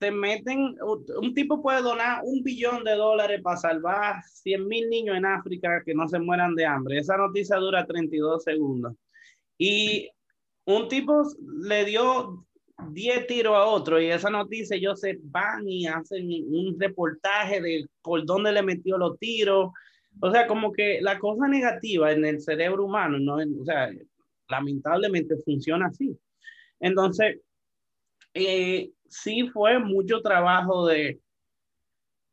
te meten, un tipo puede donar un billón de dólares para salvar 100 mil niños en África que no se mueran de hambre. Esa noticia dura 32 segundos. Y un tipo le dio 10 tiros a otro y esa noticia ellos se van y hacen un reportaje de por dónde le metió los tiros. O sea, como que la cosa negativa en el cerebro humano, ¿no? o sea, lamentablemente funciona así. Entonces, eh, sí fue mucho trabajo de,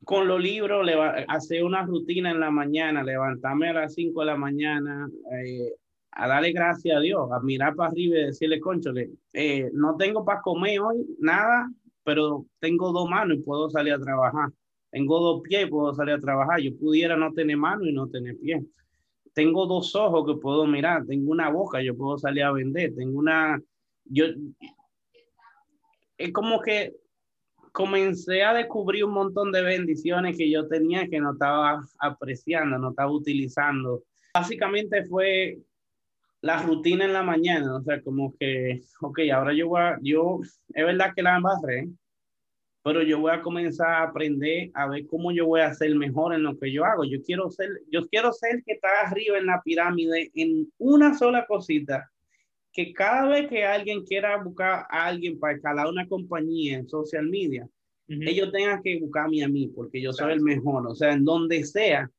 con los libros, hacer una rutina en la mañana, levantarme a las 5 de la mañana, eh, a darle gracias a Dios, a mirar para arriba y decirle, conchole, eh, no tengo para comer hoy, nada, pero tengo dos manos y puedo salir a trabajar. Tengo dos pies y puedo salir a trabajar. Yo pudiera no tener mano y no tener pie. Tengo dos ojos que puedo mirar. Tengo una boca, yo puedo salir a vender. Tengo una, yo, es como que comencé a descubrir un montón de bendiciones que yo tenía que no estaba apreciando, no estaba utilizando. Básicamente fue la rutina en la mañana, o sea, como que, ok, ahora yo voy a, yo, es verdad que la embarré, pero yo voy a comenzar a aprender a ver cómo yo voy a ser mejor en lo que yo hago. Yo quiero ser, yo quiero ser que está arriba en la pirámide en una sola cosita que cada vez que alguien quiera buscar a alguien para escalar una compañía en social media, ellos tengan que buscarme a mí porque yo soy el mejor. O sea, en donde sea,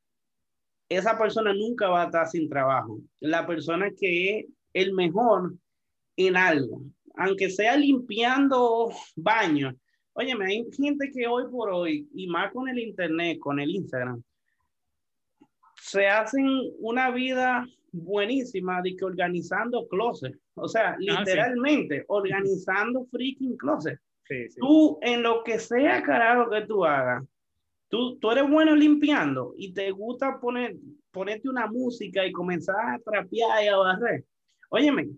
esa persona nunca va a estar sin trabajo. La persona que es el mejor en algo, aunque sea limpiando baños. Oye, hay gente que hoy por hoy, y más con el internet, con el Instagram, se hacen una vida buenísima de que organizando closet. O sea, ah, literalmente organizando freaking closet. Tú, en lo que sea carajo que tú hagas, tú, tú eres bueno limpiando y te gusta poner, ponerte una música y comenzar a trapear y a barrer. Óyeme,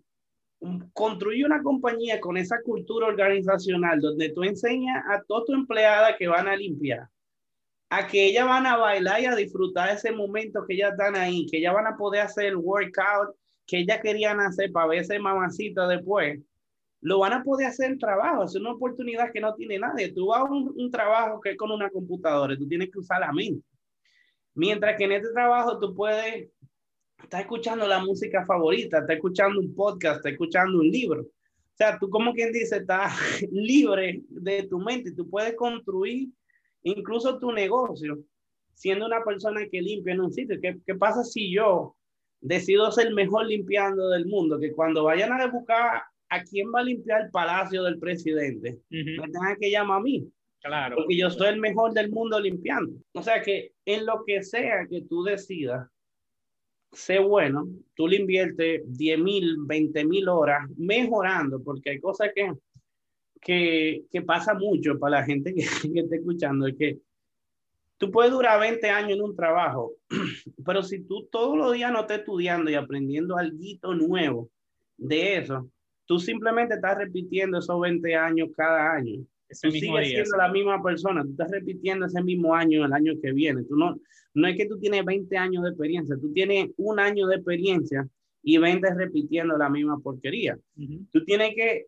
construye una compañía con esa cultura organizacional donde tú enseñas a toda tu empleada que van a limpiar a que ellas van a bailar y a disfrutar ese momento que ellas están ahí, que ellas van a poder hacer el workout que ellas querían hacer para verse mamacita después, lo van a poder hacer en trabajo. Es una oportunidad que no tiene nadie. Tú vas a un, un trabajo que es con una computadora, tú tienes que usar la mente. Mientras que en este trabajo tú puedes estar escuchando la música favorita, estar escuchando un podcast, estar escuchando un libro. O sea, tú como quien dice, estás *laughs* libre de tu mente, tú puedes construir incluso tu negocio, siendo una persona que limpia en un sitio. ¿Qué, qué pasa si yo decido ser el mejor limpiando del mundo? Que cuando vayan a buscar a quién va a limpiar el palacio del presidente, me tengan que llamar a mí. Claro. Porque yo soy el mejor del mundo limpiando. O sea que en lo que sea que tú decidas, sé bueno, tú le inviertes 10 mil, 20 mil horas mejorando, porque hay cosas que que, que pasa mucho para la gente que, *laughs* que está escuchando, es que tú puedes durar 20 años en un trabajo, *clears throat* pero si tú todos los días no estás estudiando y aprendiendo algo nuevo de eso, tú simplemente estás repitiendo esos 20 años cada año. Ese tú sigues siendo la misma persona, tú estás repitiendo ese mismo año el año que viene. Tú no, no es que tú tienes 20 años de experiencia, tú tienes un año de experiencia y 20 repitiendo la misma porquería. Tú tienes que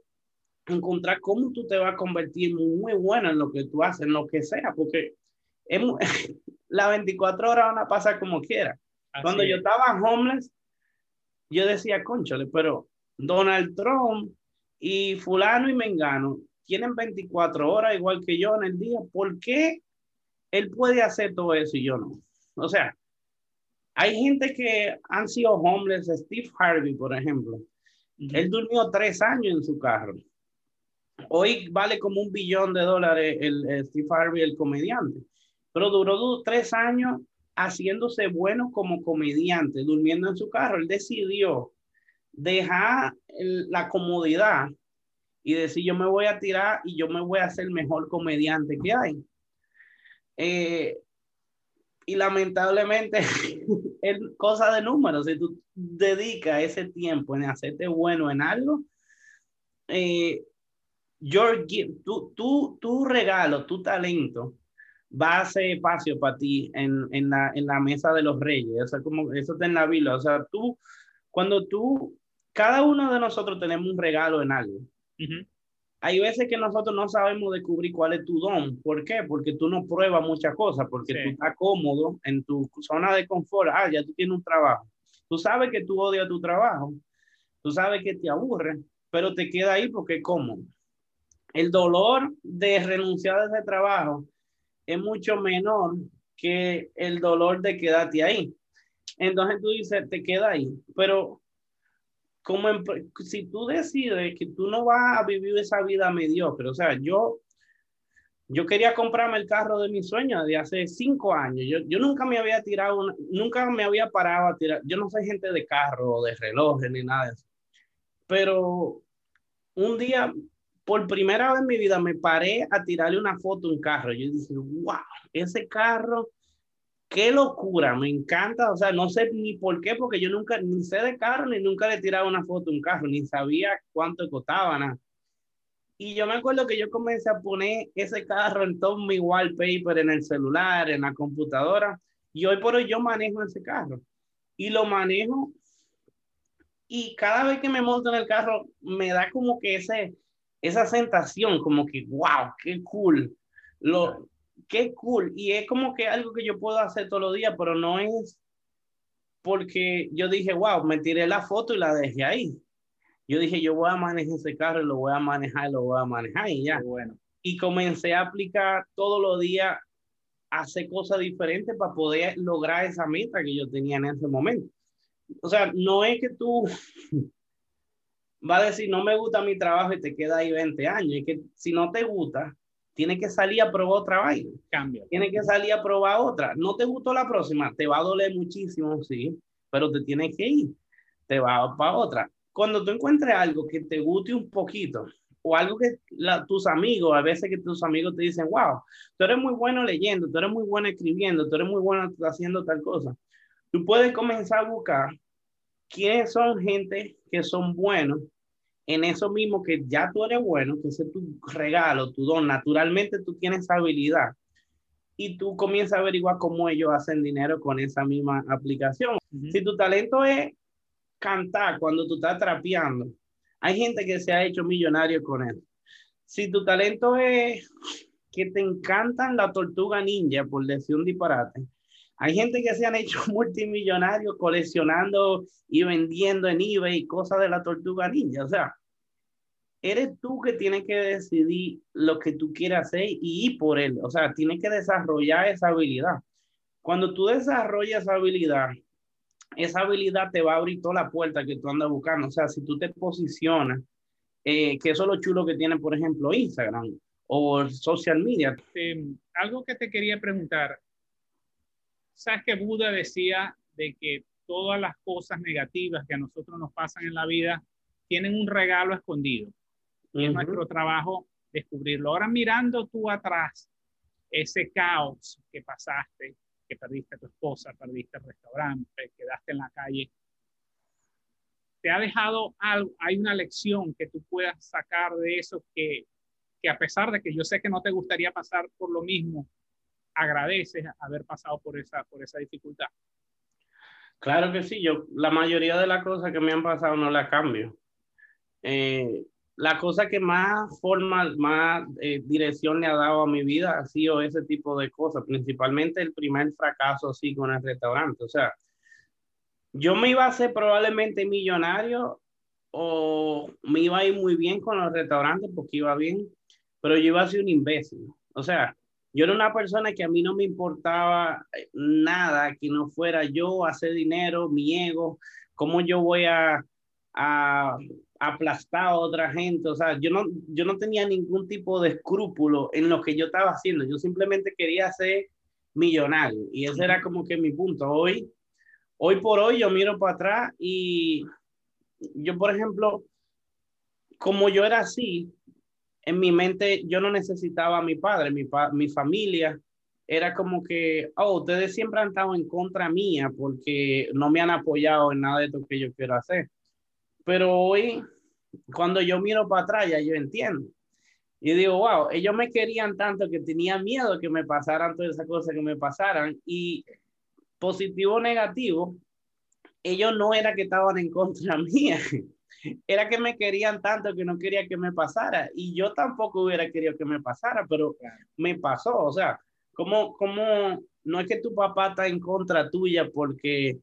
encontrar cómo tú te vas a convertir muy bueno en lo que tú haces, en lo que sea, porque *laughs* las 24 horas van a pasar como quiera. Cuando yo estaba homeless, yo decía, conchale, pero Donald Trump y fulano y mengano tienen 24 horas igual que yo en el día, ¿por qué él puede hacer todo eso y yo no? O sea, hay gente que han sido homeless, Steve Harvey, por ejemplo. Él durmió tres años en su carro Hoy vale como un billón de dólares el, Steve Harvey, el comediante, pero duró tres años haciéndose bueno como comediante, durmiendo en su carro. Él decidió dejar la comodidad y decir yo me voy a tirar y yo me voy a hacer el mejor comediante que hay. Eh, y lamentablemente *laughs* es cosa de números. Si tú dedicas ese tiempo en hacerte bueno en algo, eh, your tu, tu, tu regalo, tu talento, va a ser espacio para ti en, en, la, en la mesa de los reyes. O sea, como eso está en la Biblia. O sea, tú, cuando tú, cada uno de nosotros tenemos un regalo en algo. Hay veces que nosotros no sabemos descubrir cuál es tu don. ¿Por qué? Porque tú no pruebas muchas cosas, porque tú estás cómodo en tu zona de confort. Ah, ya tú tienes un trabajo. Tú sabes que tú odias tu trabajo. Tú sabes que te aburre, pero te queda ahí porque es cómodo. El dolor de renunciar a ese trabajo es mucho menor que el dolor de quedarte ahí. Entonces tú dices, te queda ahí, pero como si tú decides que tú no vas a vivir esa vida mediocre, o sea, yo, yo quería comprarme el carro de mi sueño de hace cinco años, yo, yo nunca me había tirado, nunca me había parado a tirar, yo no soy gente de carro de relojes ni nada de eso, pero un día por primera vez en mi vida me paré a tirarle una foto a un carro. Yo dije, wow, ese carro, qué locura, me encanta. O sea, no sé ni por qué, porque yo nunca, ni sé de carro, ni nunca le tiraba una foto a un carro, ni sabía cuánto costaba nada. Y yo me acuerdo que yo comencé a poner ese carro en todo mi wallpaper, en el celular, en la computadora. Y hoy por hoy yo manejo ese carro. Y lo manejo. Y cada vez que me monto en el carro, me da como que ese, esa sensación como que, wow, qué cool, lo, qué cool. Y es como que algo que yo puedo hacer todos los días, pero no es porque yo dije, wow, me tiré la foto y la dejé ahí. Yo dije, yo voy a manejar ese carro, lo voy a manejar, lo voy a manejar y ya. Bueno. Y comencé a aplicar todos los días, hacer cosas diferentes para poder lograr esa meta que yo tenía en ese momento. O sea, no es que tú va a decir, no me gusta mi trabajo y te queda ahí 20 años. Y que si no te gusta, tienes que salir a probar otra vaina. Cambia. Tienes que salir a probar otra. No te gustó la próxima, te va a doler muchísimo, sí, pero te tienes que ir. Te va para otra. Cuando tú encuentres algo que te guste un poquito, o algo que tus amigos, a veces que tus amigos te dicen, wow, tú eres muy bueno leyendo, tú eres muy bueno escribiendo, tú eres muy bueno haciendo tal cosa. Tú puedes comenzar a buscar quiénes son gente que son buenos en eso mismo que ya tú eres bueno, que ese es tu regalo, tu don, naturalmente tú tienes esa habilidad y tú comienzas a averiguar cómo ellos hacen dinero con esa misma aplicación. Si tu talento es cantar cuando tú estás trapeando, hay gente que se ha hecho millonario con él. Si tu talento es que te encantan la tortuga ninja, por decir un disparate, hay gente que se han hecho *laughs* multimillonarios coleccionando y vendiendo en eBay cosas de la tortuga ninja. O sea, eres tú que tienes que decidir lo que tú quieres hacer y ir por él. O sea, tienes que desarrollar esa habilidad. Cuando tú desarrollas esa habilidad, esa habilidad te va a abrir toda la puerta que tú andas buscando. O sea, si tú te posicionas, eh, que eso es lo chulo que tiene, por ejemplo, Instagram o social media. Em, algo que te quería preguntar, sabes que Buda decía de que todas las cosas negativas que a nosotros nos pasan en la vida tienen un regalo escondido. Y es nuestro trabajo descubrirlo. Ahora mirando tú atrás, ese caos que pasaste, que perdiste a tu esposa, perdiste el restaurante, quedaste en la calle, te ha dejado algo, hay una lección que tú puedas sacar de eso que, que a pesar de que yo sé que no te gustaría pasar por lo mismo, agradeces haber pasado por esa, por esa dificultad? Claro que sí, yo la mayoría de las cosas que me han pasado no las cambio. Eh, la cosa que más forma, más eh, dirección le ha dado a mi vida ha sido ese tipo de cosas, principalmente el primer fracaso así con el restaurante. O sea, yo me iba a hacer probablemente millonario o me iba a ir muy bien con los restaurantes porque iba bien, pero yo iba a ser un imbécil. O sea, yo era una persona que a mí no me importaba eh, nada que no fuera yo hacer dinero, mi ego, cómo yo voy a, aplastar a otra gente. O sea, yo no, yo no tenía ningún tipo de escrúpulo en lo que yo estaba haciendo. Yo simplemente quería ser millonario y ese era como que mi punto. Hoy, hoy por hoy yo miro para atrás y yo, por ejemplo, como yo era así, en mi mente yo no necesitaba a mi padre, mi, mi familia era como que, oh, ustedes siempre han estado en contra mía porque no me han apoyado en nada de lo que yo quiero hacer. Pero hoy, cuando yo miro para atrás, ya yo entiendo. Y digo, wow, ellos me querían tanto que tenía miedo que me pasaran todas esas cosas que me pasaran. Y positivo o negativo, ellos no era que estaban en contra *laughs* mía, *laughs* era que me querían tanto que no quería que me pasara. Y yo tampoco hubiera querido que me pasara, pero me pasó. O sea, como, como no es que tu papá está en contra tuya porque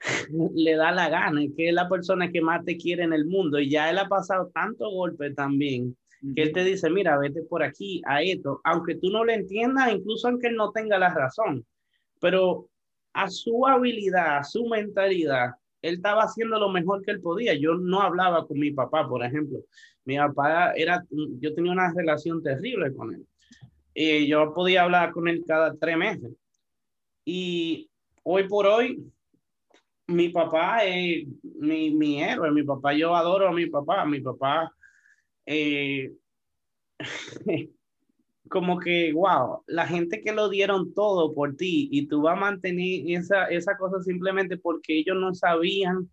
*laughs* le da la gana, es que es la persona que más te quiere en el mundo y ya él ha pasado tanto golpe también que él te dice, mira, vete por aquí a esto, aunque tú no lo entiendas, incluso aunque él no tenga la razón, pero a su habilidad, a su mentalidad, él estaba haciendo lo mejor que él podía. Yo no hablaba con mi papá, por ejemplo. Mi papá era, yo tenía una relación terrible con él. Y yo podía hablar con él cada tres meses. Y hoy por hoy, mi papá es mi, mi héroe. Mi papá, yo adoro a mi papá. Mi papá eh, *laughs* como que, wow, la gente que lo dieron todo por ti y tú vas a mantener esa, esa cosa simplemente porque ellos no sabían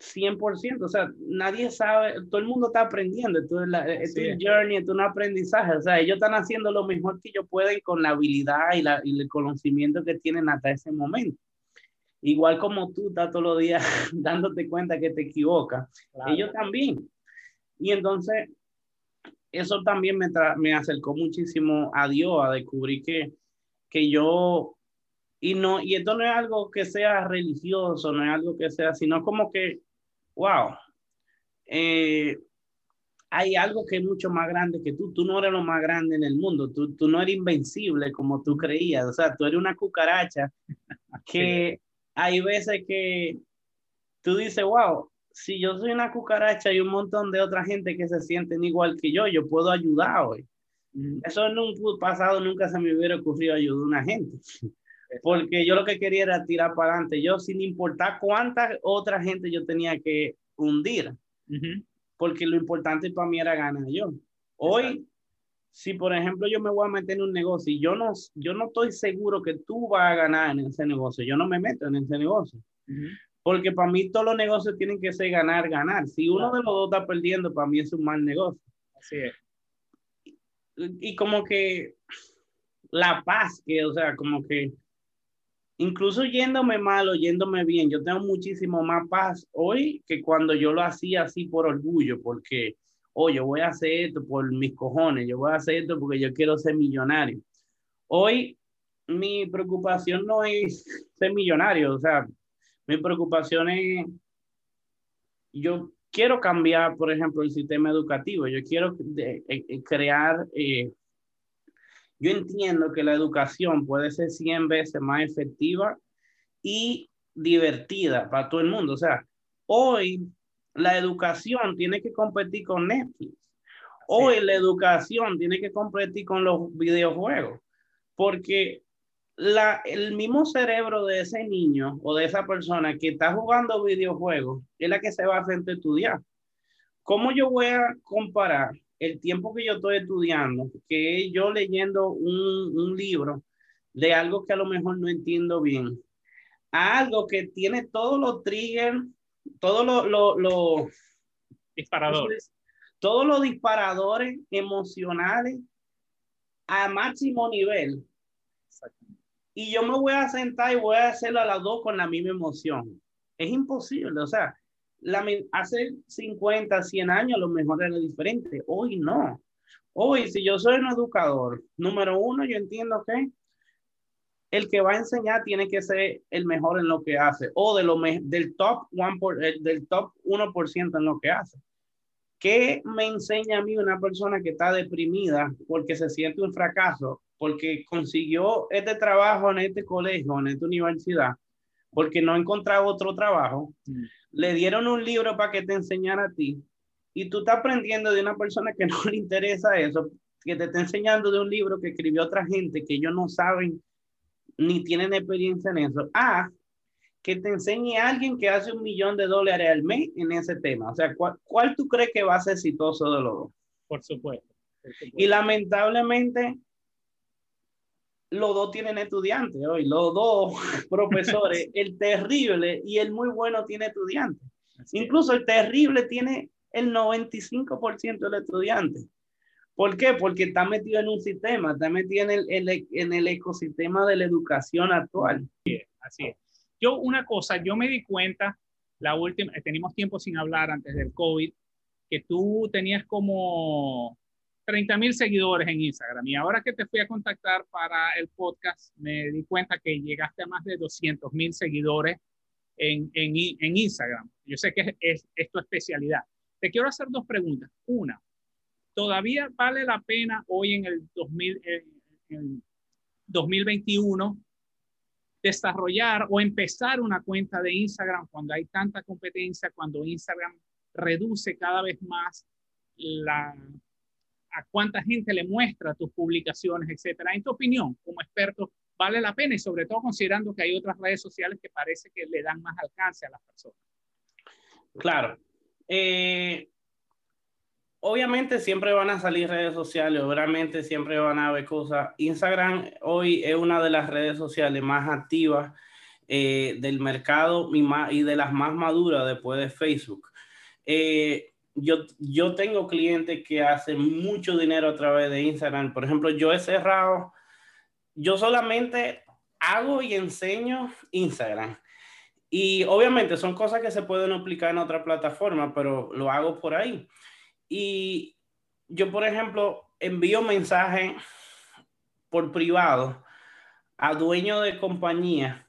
100%, o sea, nadie sabe, todo el mundo está aprendiendo, esto es, la, es journey, es un aprendizaje, o sea, ellos están haciendo lo mejor que ellos pueden con la habilidad y, la, y el conocimiento que tienen hasta ese momento. Igual como tú estás todos los días *laughs* dándote cuenta que te equivocas, ellos también. Y entonces, eso también me, me acercó muchísimo a Dios, a descubrir que, que yo, y, no, y esto no es algo que sea religioso, no es algo que sea, sino como que, wow, eh, hay algo que es mucho más grande que tú. Tú no eres lo más grande en el mundo. Tú, tú no eres invencible como tú creías. O sea, tú eres una cucaracha *laughs* que hay veces que tú dices, wow, si yo soy una cucaracha y un montón de otra gente que se sienten igual que yo, yo puedo ayudar hoy. Eso en un pasado nunca se me hubiera ocurrido ayudar a una gente. Porque yo lo que quería era tirar para adelante. Yo, sin importar cuánta otra gente yo tenía que hundir. Porque lo importante para mí era ganar yo. Hoy, si por ejemplo yo me voy a meter en un negocio y yo no, yo no estoy seguro que tú vas a ganar en ese negocio, yo no me meto en ese negocio. Porque para mí todos los negocios tienen que ser ganar, ganar. Si uno de los dos está perdiendo, para mí es un mal negocio. Así es. Y, como que la paz, que, o sea, como que incluso yéndome mal o yéndome bien, yo tengo muchísimo más paz hoy que cuando yo lo hacía así por orgullo, porque, oh, yo voy a hacer esto por mis cojones, yo voy a hacer esto porque yo quiero ser millonario. Hoy mi preocupación no es ser millonario, o sea, mi preocupación es, yo quiero cambiar, por ejemplo, el sistema educativo, yo quiero eh, eh, crear, eh, yo entiendo que la educación puede ser 100 veces más efectiva y divertida para todo el mundo. O sea, hoy la educación tiene que competir con Netflix. Hoy la educación tiene que competir con los videojuegos, porque la, el mismo cerebro de ese niño o de esa persona que está jugando videojuegos es la que se va a hacer estudiar. ¿Cómo yo voy a comparar el tiempo que yo estoy estudiando, que yo leyendo un, un libro de algo que a lo mejor no entiendo bien, a algo que tiene todos los triggers, todos los lo, disparadores, todos los disparadores emocionales a máximo nivel y yo me voy a sentar y voy a hacerlo a las dos con la misma emoción. Es imposible, o sea, la, hace 50, 100 años lo mejor era diferente, hoy no. Hoy, si yo soy un educador, número uno, yo entiendo que el que va a enseñar tiene que ser el mejor en lo que hace, o de lo del top one por, eh, del top 1% en lo que hace. ¿Qué me enseña a mí una persona que está deprimida porque se siente un fracaso porque consiguió este trabajo en este colegio, en esta universidad, porque no encontraba otro trabajo, mm. le dieron un libro para que te enseñara a ti, y tú estás aprendiendo de una persona que *laughs* no le interesa eso, que te está enseñando de un libro que escribió otra gente que ellos no saben ni tienen experiencia en eso, a que te enseñe a alguien que hace un millón de dólares al mes en ese tema. O sea, ¿cuál, cuál tú crees que va a ser exitoso de los dos? Por supuesto. Y lamentablemente, los dos tienen estudiantes hoy, los dos *laughs* profesores, *laughs* el terrible y el muy bueno tiene estudiantes. Incluso el terrible tiene el 95% del estudiante. ¿Por qué? Porque está metido en un sistema, está metido en el, en el ecosistema de la educación actual. Así es. Yo una cosa, yo me di cuenta, la última, tenemos tiempo sin hablar antes del COVID, que tú tenías como 30 mil seguidores en Instagram y ahora que te fui a contactar para el podcast, me di cuenta que llegaste a más de 200 mil seguidores en, en, Instagram. Yo sé que es, tu especialidad. Te quiero hacer dos preguntas. Una, ¿todavía vale la pena hoy en el 2000, en 2021 desarrollar o empezar una cuenta de Instagram cuando hay tanta competencia, cuando Instagram reduce cada vez más la, a cuánta gente le muestra tus publicaciones, etcétera. En tu opinión, como experto, vale la pena y sobre todo considerando que hay otras redes sociales que parece que le dan más alcance a las personas. Claro. Eh, obviamente siempre van a salir redes sociales, obviamente siempre van a haber cosas. Instagram hoy es una de las redes sociales más activas eh, del mercado y, de las más maduras después de Facebook. Eh, yo, yo tengo clientes que hacen mucho dinero a través de Instagram. Por ejemplo, yo he cerrado, yo solamente hago y enseño Instagram. Y obviamente son cosas que se pueden aplicar en otra plataforma, pero lo hago por ahí. Y yo, por ejemplo, envío mensajes por privado a dueños de compañías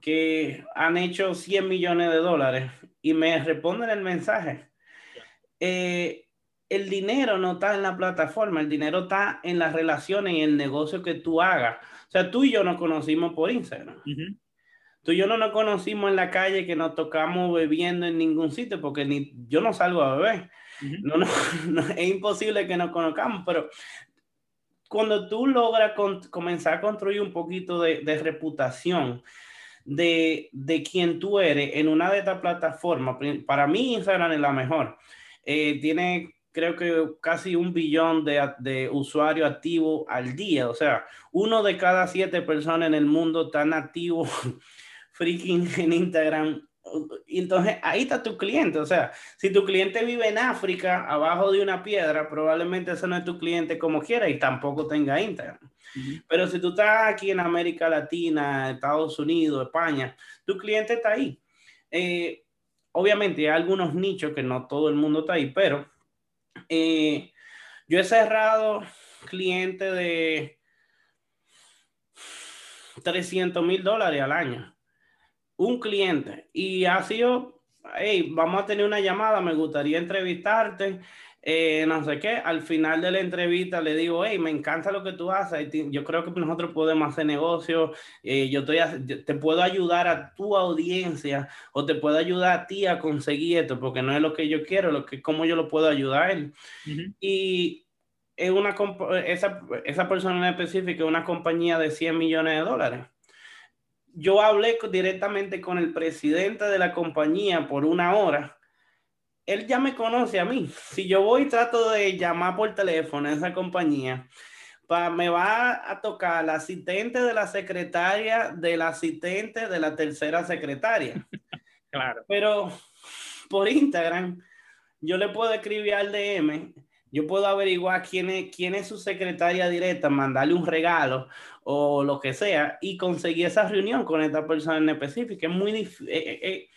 que han hecho 100 millones de dólares y me responden el mensaje eh, el dinero no está en la plataforma, el dinero está en las relaciones y el negocio que tú hagas. O sea, tú y yo nos conocimos por Instagram. Tú y yo no nos conocimos en la calle que nos tocamos bebiendo en ningún sitio porque ni yo no salgo a beber. no, *laughs* no, es imposible que nos conozcamos, pero cuando tú logras comenzar a construir un poquito de, de reputación, de, de quién tú eres en una de estas plataformas, para mí Instagram es la mejor eh, tiene creo que casi un billón de, de, usuarios activos al día. O sea, uno de cada siete personas en el mundo están activos *laughs* freaking en Instagram. Entonces, ahí está tu cliente. O sea, si tu cliente vive en África, abajo de una piedra, probablemente ese no es tu cliente como quiera y tampoco tenga Instagram. Pero si tú estás aquí en América Latina, Estados Unidos, España, tu cliente está ahí. Eh, obviamente hay algunos nichos que no todo el mundo está ahí, pero eh, yo he cerrado clientes de 300 mil dólares al año. Un cliente. Y ha sido, hey, vamos a tener una llamada, me gustaría entrevistarte. Eh, no sé qué, al final de la entrevista le digo, hey, me encanta lo que tú haces, yo creo que nosotros podemos hacer negocio, eh, yo, estoy, te puedo ayudar a tu audiencia o te puedo ayudar a ti a conseguir esto, porque no es lo que yo quiero, lo que, cómo yo lo puedo ayudar a él. Y es una, esa, esa persona en específico es una compañía de 100 millones de dólares. Yo hablé directamente con el presidente de la compañía por una hora él ya me conoce a mí. Si yo voy y trato de llamar por teléfono a esa compañía, pa, me va a tocar la asistente de la secretaria del asistente de la tercera secretaria. *laughs* claro. Pero por Instagram, yo le puedo escribir al DM, yo puedo averiguar quién es, quién es su secretaria directa, mandarle un regalo o lo que sea y conseguir esa reunión con esta persona en específico. Es muy difícil. Eh, eh, eh,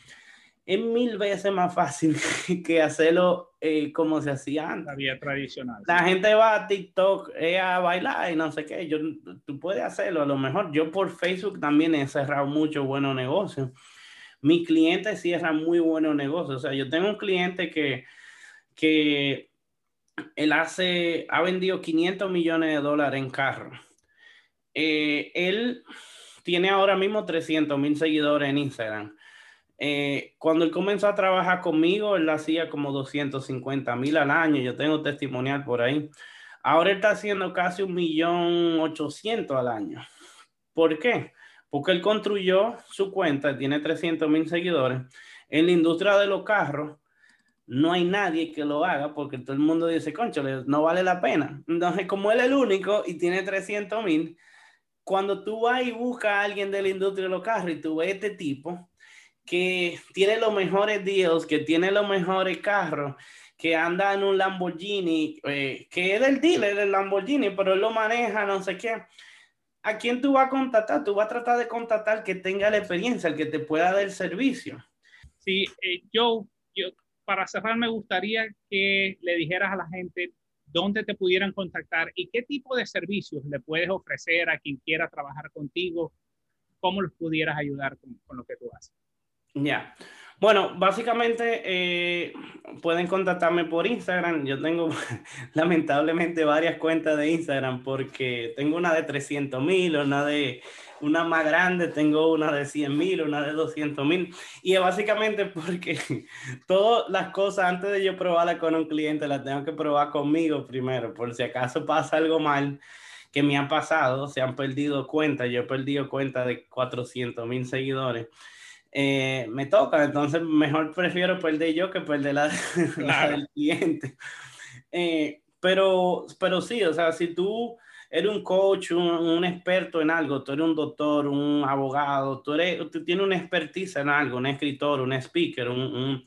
es mil veces más fácil *laughs* que hacerlo eh, como se hacía antes. La vía tradicional. La gente va a TikTok eh, a bailar y no sé qué. Yo, tú puedes hacerlo. A lo mejor yo por Facebook también he cerrado muchos buenos negocios. Mi cliente cierra muy buenos negocios. O sea, yo tengo un cliente que, que él hace, ha vendido 500 millones de dólares en carro. Eh, él tiene ahora mismo 300 mil seguidores en Instagram eh, cuando él comenzó a trabajar conmigo, él hacía como 250 mil al año. Yo tengo testimonial por ahí. Ahora él está haciendo casi un millón ochocientos al año. ¿Por qué? Porque él construyó su cuenta, tiene 300 mil seguidores en la industria de los carros no hay nadie que lo haga porque todo el mundo dice, concho, no vale la pena. Entonces, como él es el único y tiene 300 mil, cuando tú vas y buscas a alguien de la industria de los carros y tú ves este tipo que tiene los mejores deals, que tiene los mejores carros, que anda en un Lamborghini, eh, que es del dealer del Lamborghini, pero él lo maneja, no sé qué. ¿A quién tú vas a contactar? Tú vas a tratar de contactar que tenga la experiencia, el que te pueda dar el servicio. Sí, eh, yo, yo, para cerrar, me gustaría que le dijeras a la gente dónde te pudieran contactar y qué tipo de servicios le puedes ofrecer a quien quiera trabajar contigo, cómo los pudieras ayudar con, con lo que tú haces. Ya. Bueno, básicamente eh, pueden contactarme por Instagram. Yo tengo *laughs* lamentablemente varias cuentas de Instagram porque tengo una de 300 mil, una de una más grande, tengo una de 100 mil, una de 200 mil. Y es básicamente porque *laughs* todas las cosas antes de yo probarla con un cliente las tengo que probar conmigo primero, por si acaso pasa algo mal que me han pasado, se han perdido cuenta, yo he perdido cuenta de 400 mil seguidores eh, me toca, entonces mejor prefiero perder yo que perder la, *laughs* del cliente. Eh, pero, pero sí, o sea, si tú eres un coach, un, experto en algo, tú eres un doctor, un abogado, tú, eres, tú tienes una expertise en algo, un escritor, un speaker, un,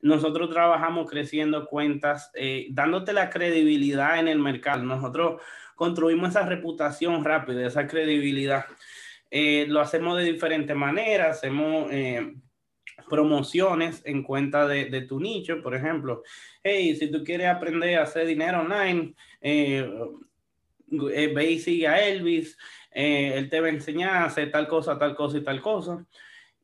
nosotros trabajamos creciendo cuentas, eh, dándote la credibilidad en el mercado. Nosotros construimos esa reputación rápida, esa credibilidad. Eh, lo hacemos de diferentes maneras, hacemos eh, promociones en cuenta de, de, tu nicho, por ejemplo, hey, si tú quieres aprender a hacer dinero online, eh, ve y sigue a Elvis, él te va a enseñar a hacer tal cosa, tal cosa y tal cosa.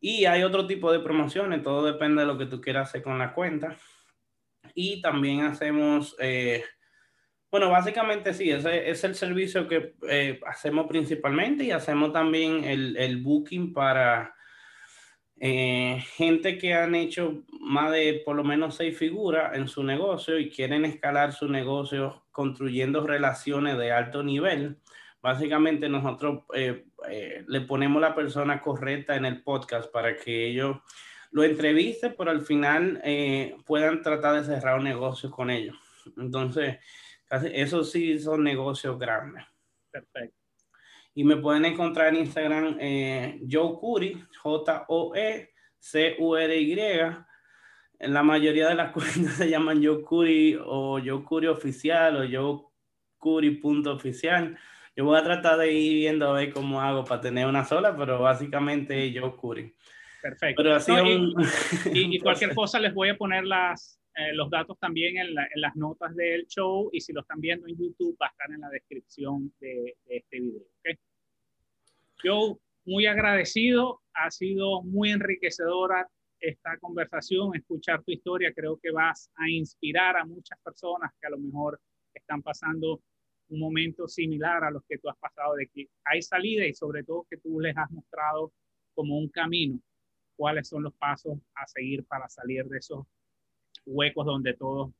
Y hay otro tipo de promociones, todo depende de lo que tú quieras hacer con la cuenta. Y también hacemos bueno, básicamente sí, ese es el servicio que eh, hacemos principalmente y hacemos también el, el booking para eh, gente que han hecho más de por lo menos seis figuras en su negocio y quieren escalar su negocio construyendo relaciones de alto nivel. Básicamente nosotros eh, le ponemos la persona correcta en el podcast para que ellos lo entrevisten, pero al final puedan tratar de cerrar un negocio con ellos. Entonces, eso sí son negocios grandes. Perfecto. Y me pueden encontrar en Instagram eh, Joe Curi, J-O-E-C-U-R-Y. En la mayoría de las *laughs* cuentas se llaman Joe Curi o Joe Curi Oficial o Joe Curi punto oficial. Yo voy a tratar de ir viendo a ver cómo hago para tener una sola, pero básicamente Joe Curi. Perfecto. Pero así y, y, *laughs* cualquier cosa les voy a poner las, eh, los datos también en, las notas del show y si lo están viendo en YouTube va a estar en la descripción de, este video. Yo muy agradecido, ha sido muy enriquecedora esta conversación, escuchar tu historia, creo que vas a inspirar a muchas personas que a lo mejor están pasando un momento similar a los que tú has pasado, de que hay salida y sobre todo que tú les has mostrado como un camino, cuáles son los pasos a seguir para salir de esos huecos donde todos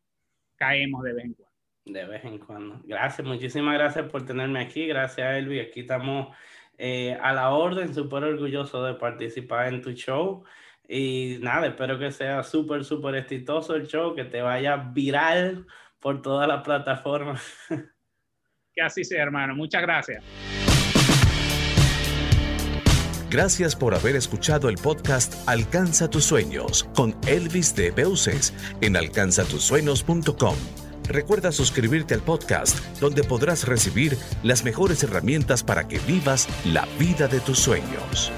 caemos de vez en cuando. De vez en cuando. Gracias, muchísimas gracias por tenerme aquí. Gracias, Elvi. Aquí estamos eh, a la orden, súper orgulloso de participar en tu show. Y nada, espero que sea súper, súper exitoso el show, que te vaya viral por todas las plataformas. *laughs* Que así sea, hermano. Muchas gracias. Gracias por haber escuchado el podcast Alcanza tus sueños con Elvis de Beuces en alcanzatusueños.com. Recuerda suscribirte al podcast donde podrás recibir las mejores herramientas para que vivas la vida de tus sueños.